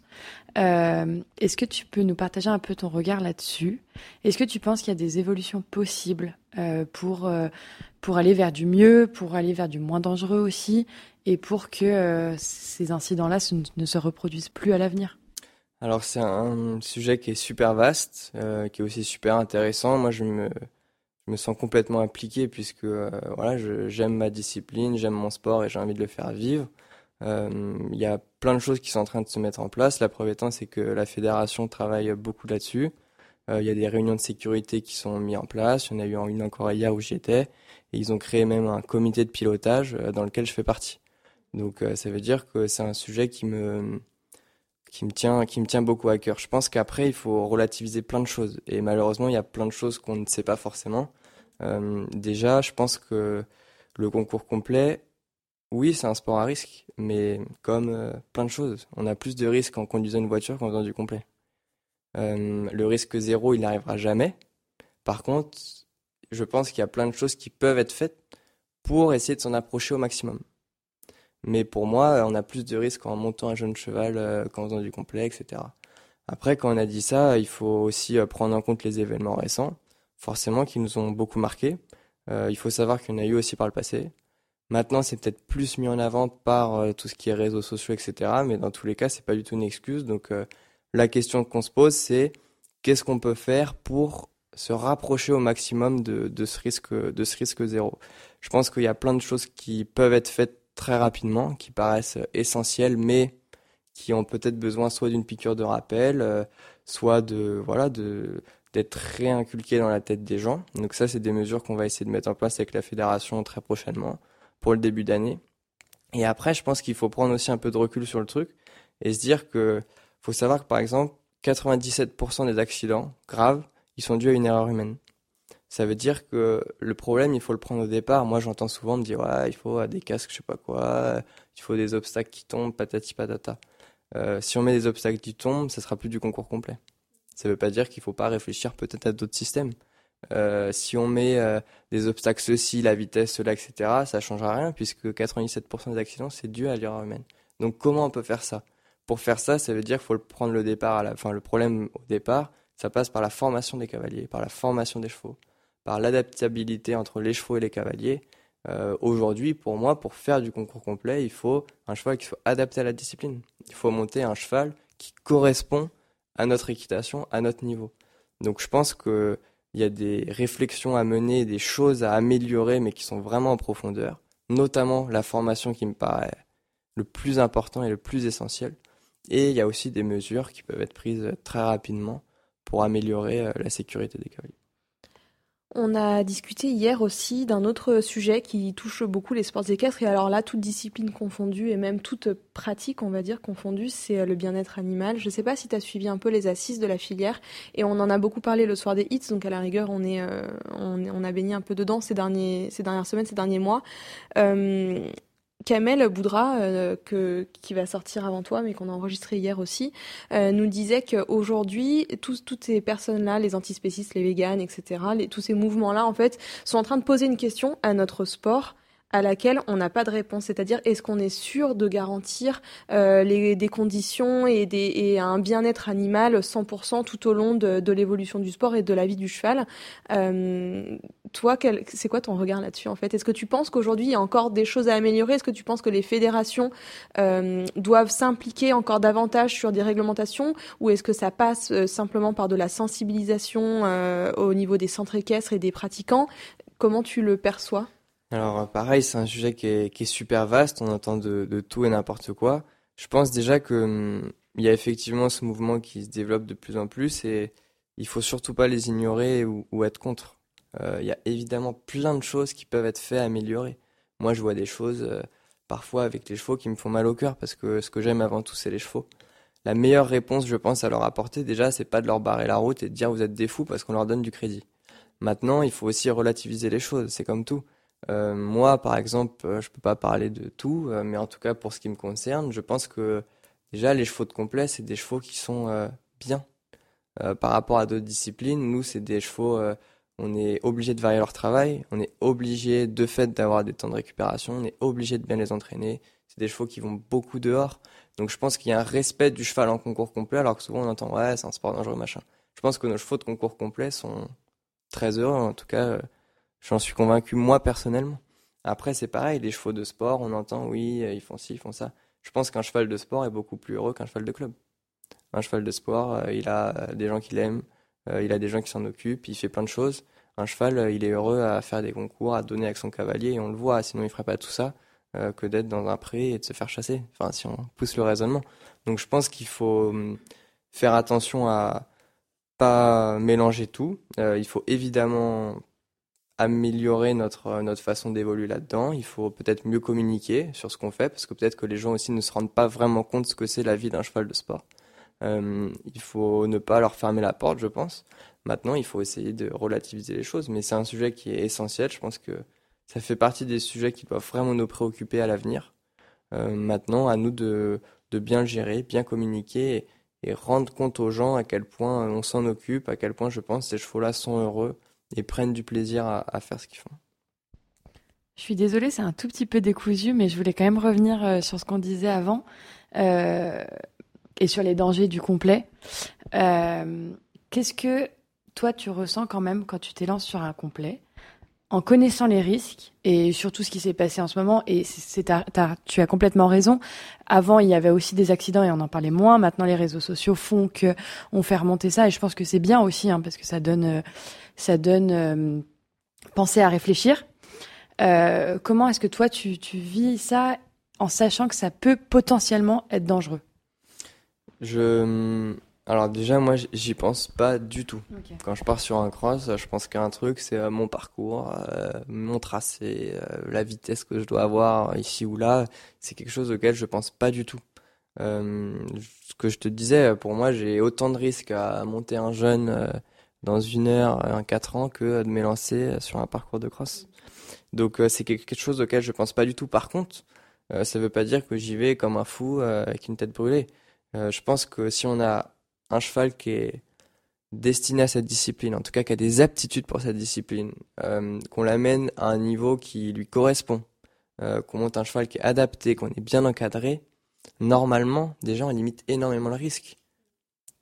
Euh, est-ce que tu peux nous partager un peu ton regard là-dessus? Est-ce que tu penses qu'il y a des évolutions possibles euh, pour, euh, pour aller vers du mieux, pour aller vers du moins dangereux aussi, et pour que ces incidents-là ne se reproduisent plus à l'avenir? Alors c'est un sujet qui est super vaste, qui est aussi super intéressant. Moi je me, je me sens complètement impliqué puisque voilà, j'aime ma discipline, j'aime mon sport et j'ai envie de le faire vivre. Euh, il y a plein de choses qui sont en train de se mettre en place. La preuve étant, c'est que la fédération travaille beaucoup là-dessus. Euh, il y a des réunions de sécurité qui sont mises en place. Il y en a eu une encore hier où j'y étais. Et ils ont créé même un comité de pilotage euh, dans lequel je fais partie. Donc ça veut dire que c'est un sujet qui me qui me tient qui me tient beaucoup à cœur. Je pense qu'après il faut relativiser plein de choses et malheureusement il y a plein de choses qu'on ne sait pas forcément. Déjà, je pense que le concours complet, oui, c'est un sport à risque, mais comme euh, plein de choses, on a plus de risques en conduisant une voiture qu'en faisant du complet. Euh, le risque zéro, il n'arrivera jamais. Par contre, je pense qu'il y a plein de choses qui peuvent être faites pour essayer de s'en approcher au maximum. Mais pour moi, on a plus de risques en montant un jeune cheval euh, qu'en faisant du complet, etc. Après, quand on a dit ça, il faut aussi prendre en compte les événements récents, forcément qui nous ont beaucoup marqués. il faut savoir qu'il y en a eu aussi par le passé. Maintenant, c'est peut-être plus mis en avant par euh, tout ce qui est réseaux sociaux, etc. Mais dans tous les cas, c'est pas du tout une excuse. Donc, euh, la question qu'on se pose, c'est qu'est-ce qu'on peut faire pour se rapprocher au maximum de, ce risque, de ce risque zéro? Je pense qu'il y a plein de choses qui peuvent être faites très rapidement, qui paraissent essentielles, mais qui ont peut-être besoin soit d'une piqûre de rappel, euh, soit de voilà de d'être réinculquées dans la tête des gens. Donc ça, c'est des mesures qu'on va essayer de mettre en place avec la fédération très prochainement pour le début d'année. Et après, je pense qu'il faut prendre aussi un peu de recul sur le truc et se dire que faut savoir que par exemple, 97% des accidents graves, ils sont dus à une erreur humaine. Ça veut dire que le problème, il faut le prendre au départ. Moi, j'entends souvent me dire, il faut des casques, je sais pas quoi, il faut des obstacles qui tombent, patati patata. Euh, si on met des obstacles qui tombent, ça sera plus du concours complet. Ça veut pas dire qu'il faut pas réfléchir peut-être à d'autres systèmes. Euh, si on met euh, des obstacles ceci, la vitesse, cela, etc., ça changera rien puisque 97% des accidents c'est dû à l'erreur humaine. Donc comment on peut faire ça? Pour faire ça, ça veut dire qu'il faut prendre le départ à la, fin. le problème au départ, ça passe par la formation des cavaliers, par la formation des chevaux, par l'adaptabilité entre les chevaux et les cavaliers. Euh, Aujourd'hui, pour moi, pour faire du concours complet, il faut un cheval qui soit adapté à la discipline. Il faut monter un cheval qui correspond à notre équitation, à notre niveau. Donc je pense que il y a des réflexions à mener, des choses à améliorer, mais qui sont vraiment en profondeur. Notamment la formation qui me paraît le plus important et le plus essentiel. Et il y a aussi des mesures qui peuvent être prises très rapidement pour améliorer euh, la sécurité des cavaliers. On a discuté hier aussi d'un autre sujet qui touche beaucoup les sports équestres et alors là, toute discipline confondue et même toute pratique, on va dire, confondue, c'est le bien-être animal. Je ne sais pas si tu as suivi un peu les assises de la filière et on en a beaucoup parlé le soir des hits, donc à la rigueur, on, est, euh, on, a baigné un peu dedans ces, derniers, ces dernières semaines, ces derniers mois. Euh, Kamel Boudra, euh, que, qui va sortir avant toi, mais qu'on a enregistré hier aussi, euh, nous disait qu'aujourd'hui, toutes ces personnes-là, les antispécistes, les véganes, etc., les, tous ces mouvements-là, en fait, sont en train de poser une question à notre sport à laquelle on n'a pas de réponse. C'est-à-dire, est-ce qu'on est sûr de garantir euh, des conditions et, un bien-être animal 100% tout au long de, l'évolution du sport et de la vie du cheval? Euh, Toi, c'est quoi ton regard là-dessus en fait? Est-ce que tu penses qu'aujourd'hui il y a encore des choses à améliorer? Est-ce que tu penses que les fédérations euh, doivent s'impliquer encore davantage sur des réglementations? Ou est-ce que ça passe simplement par de la sensibilisation au niveau des centres équestres et des pratiquants? Comment tu le perçois? Alors pareil, c'est un sujet qui est, super vaste, on entend de, tout et n'importe quoi. Je pense déjà que hum, il y a effectivement ce mouvement qui se développe de plus en plus et il faut surtout pas les ignorer ou, ou être contre. Euh, il y a évidemment plein de choses qui peuvent être faites, améliorer. Moi, je vois des choses euh, parfois avec les chevaux qui me font mal au cœur parce que ce que j'aime avant tout, c'est les chevaux. la meilleure réponse, je pense, à leur apporter, déjà, c'est pas de leur barrer la route et de dire vous êtes des fous parce qu'on leur donne du crédit. Maintenant, il faut aussi relativiser les choses, c'est comme tout. Euh, moi, par exemple, euh, je peux pas parler de tout, euh, mais en tout cas, pour ce qui me concerne, je pense que déjà, les chevaux de complet, c'est des chevaux qui sont bien. par rapport à d'autres disciplines, nous, c'est des chevaux, on est obligé de varier leur travail, on est obligé de fait d'avoir des temps de récupération, on est obligé de bien les entraîner. C'est des chevaux qui vont beaucoup dehors. Donc je pense qu'il y a un respect du cheval en concours complet, alors que souvent on entend ouais, c'est un sport dangereux, machin. Je pense que nos chevaux de concours complet sont très heureux, en tout cas, j'en suis convaincu moi personnellement. Après, c'est pareil, les chevaux de sport, on entend oui, ils font ci, ils font ça. Je pense qu'un cheval de sport est beaucoup plus heureux qu'un cheval de club. Un cheval de sport, euh, il a des gens qui l'aiment, euh, il a des gens qui s'en occupent, il fait plein de choses. Un cheval, euh, il est heureux à faire des concours, à donner avec son cavalier, et on le voit, sinon il ferait pas tout ça. Euh, que d'être dans un pré et de se faire chasser. Enfin, si on pousse le raisonnement. Donc, je pense qu'il faut faire attention à pas mélanger tout. Euh, il faut évidemment améliorer notre notre façon d'évoluer là-dedans. Il faut peut-être mieux communiquer sur ce qu'on fait parce que peut-être que les gens aussi ne se rendent pas vraiment compte de ce que c'est la vie d'un cheval de sport. Euh, il faut ne pas leur fermer la porte, je pense. Maintenant, il faut essayer de relativiser les choses, mais c'est un sujet qui est essentiel. Je pense que ça fait partie des sujets qui doivent vraiment nous préoccuper à l'avenir. Euh, maintenant, à nous de, de, bien le gérer, bien communiquer et, rendre compte aux gens à quel point on s'en occupe, à quel point je pense ces chevaux-là sont heureux et prennent du plaisir à, faire ce qu'ils font. Je suis désolée, c'est un tout petit peu décousu, mais je voulais quand même revenir euh, sur ce qu'on disait avant euh, et sur les dangers du complet. Qu'est-ce que toi tu ressens quand même quand tu t'élances sur un complet? En connaissant les risques et surtout ce qui s'est passé en ce moment, et c'est, tu as complètement raison. Avant, il y avait aussi des accidents et on en parlait moins. Maintenant, les réseaux sociaux font que on fait remonter ça, et je pense que c'est bien aussi hein, parce que ça donne, ça donne euh, penser à réfléchir. Euh, comment est-ce que toi tu, tu vis ça en sachant que ça peut potentiellement être dangereux? Je alors déjà, moi, j'y pense pas du tout. Quand je pars sur un cross, je pense qu'un truc, c'est euh, mon parcours, euh, mon tracé, euh, la vitesse que je dois avoir ici ou là. C'est quelque chose auquel je pense pas du tout. ce que je te disais, pour moi, j'ai autant de risques à monter un jeune dans une heure, un quatre ans, que de m'élancer sur un parcours de cross. Donc c'est quelque chose auquel je pense pas du tout. Par contre, ça veut pas dire que j'y vais comme un fou avec une tête brûlée. je pense que si on a un cheval qui est destiné à cette discipline, en tout cas qui a des aptitudes pour cette discipline, euh, qu'on l'amène à un niveau qui lui correspond, euh, qu'on monte un cheval qui est adapté, qu'on est bien encadré, normalement, déjà on limite énormément le risque.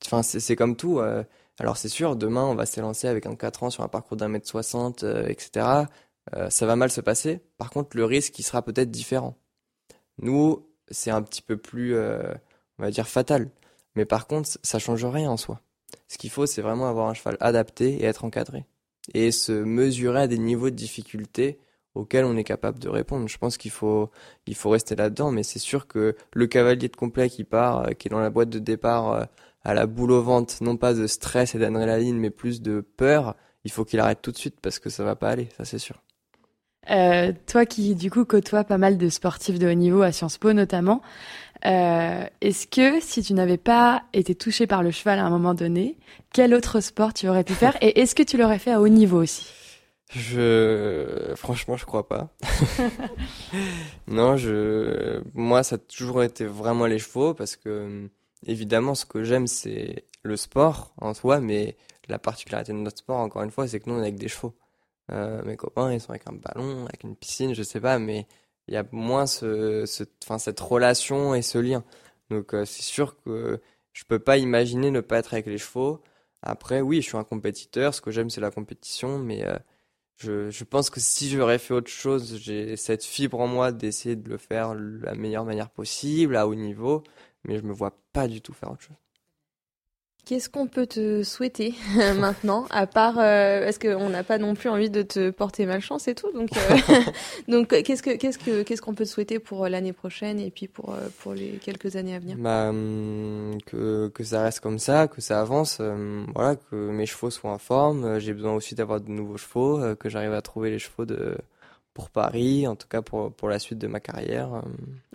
Enfin, c'est comme tout. Euh, alors c'est sûr, demain on va s'élancer avec un 4 ans sur un parcours d'un mètre 60, etc. ça va mal se passer. Par contre, le risque, il sera peut-être différent. Nous, c'est un petit peu plus, on va dire, fatal. Mais par contre, ça change rien en soi. Ce qu'il faut, c'est vraiment avoir un cheval adapté et être encadré. Et se mesurer à des niveaux de difficulté auxquels on est capable de répondre. Je pense qu'il faut, rester là-dedans, mais c'est sûr que le cavalier de complet qui part, euh, qui est dans la boîte de départ euh, à la boule au ventre, non pas de stress et d'adrénaline, mais plus de peur, il faut qu'il arrête tout de suite parce que ça va pas aller, ça c'est sûr. Euh, toi qui du coup côtoies pas mal de sportifs de haut niveau à Sciences Po notamment, euh, est-ce que si tu n'avais pas été touché par le cheval à un moment donné, quel autre sport tu aurais pu faire et est-ce que tu l'aurais fait à haut niveau aussi? Je franchement je crois pas. [laughs] non, je moi ça a toujours été vraiment les chevaux parce que évidemment ce que j'aime c'est le sport en soi mais la particularité de notre sport encore une fois c'est que nous on est avec des chevaux. Euh, mes copains, ils sont avec un ballon, avec une piscine, je sais pas, mais il y a moins ce, ce, enfin, cette relation et ce lien. Donc euh, c'est sûr que je peux pas imaginer ne pas être avec les chevaux. Après, oui, je suis un compétiteur. Ce que j'aime, c'est la compétition, mais euh, je, je pense que si j'aurais fait autre chose, j'ai cette fibre en moi d'essayer de le faire de la meilleure manière possible, à haut niveau, mais je me vois pas du tout faire autre chose. Qu'est-ce qu'on peut te souhaiter maintenant, à part euh, parce qu'on n'a pas non plus envie de te porter malchance et tout, donc euh, [laughs] donc qu'est-ce que qu'est-ce que qu'est-ce qu'on peut te souhaiter pour euh, l'année prochaine et puis pour euh, pour les quelques années à venir? Bah, hum, que que ça reste comme ça, que ça avance, voilà, que mes chevaux soient en forme. J'ai besoin aussi d'avoir de nouveaux chevaux, que j'arrive à trouver les chevaux de pour Paris, en tout cas pour, pour la suite de ma carrière. Euh.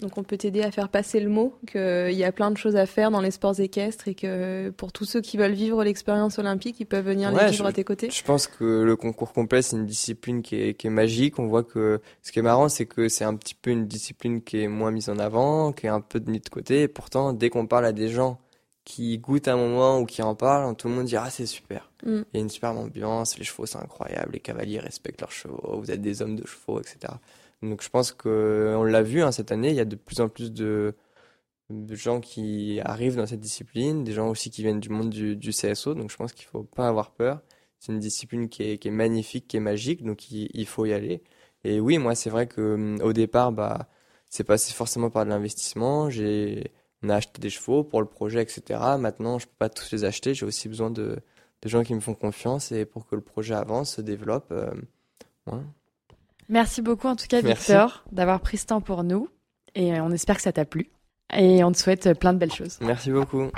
Donc on peut t'aider à faire passer le mot qu'il y a plein de choses à faire dans les sports équestres et que pour tous ceux qui veulent vivre l'expérience olympique, ils peuvent venir les vivre à tes côtés. Je pense que le concours complet, c'est une discipline qui est, qui est magique. On voit que ce qui est marrant, c'est que c'est un petit peu une discipline qui est moins mise en avant, qui est un peu mise de côté. Et pourtant, dès qu'on parle à des gens qui goûtent un moment ou qui en parlent, tout le monde dit ah c'est super. Mm. Il y a une super ambiance, les chevaux c'est incroyable, les cavaliers respectent leurs chevaux, vous êtes des hommes de chevaux, etc. Donc je pense que on l'a vu hein, cette année, il y a de plus en plus de, de, gens qui arrivent dans cette discipline, des gens aussi qui viennent du monde du, du CSO, donc je pense qu'il faut pas avoir peur. C'est une discipline qui est, qui est, magnifique, qui est magique, donc il, il faut y aller. Et oui, moi c'est vrai que au départ, bah c'est passé forcément par de l'investissement. J'ai on a acheté des chevaux pour le projet, etc. Maintenant, je peux pas tous les acheter. J'ai aussi besoin de, de, gens qui me font confiance et pour que le projet avance, se développe. Euh, Merci beaucoup en tout cas, Victor, d'avoir pris ce temps pour nous. Et on espère que ça t'a plu. Et on te souhaite plein de belles choses. Merci beaucoup.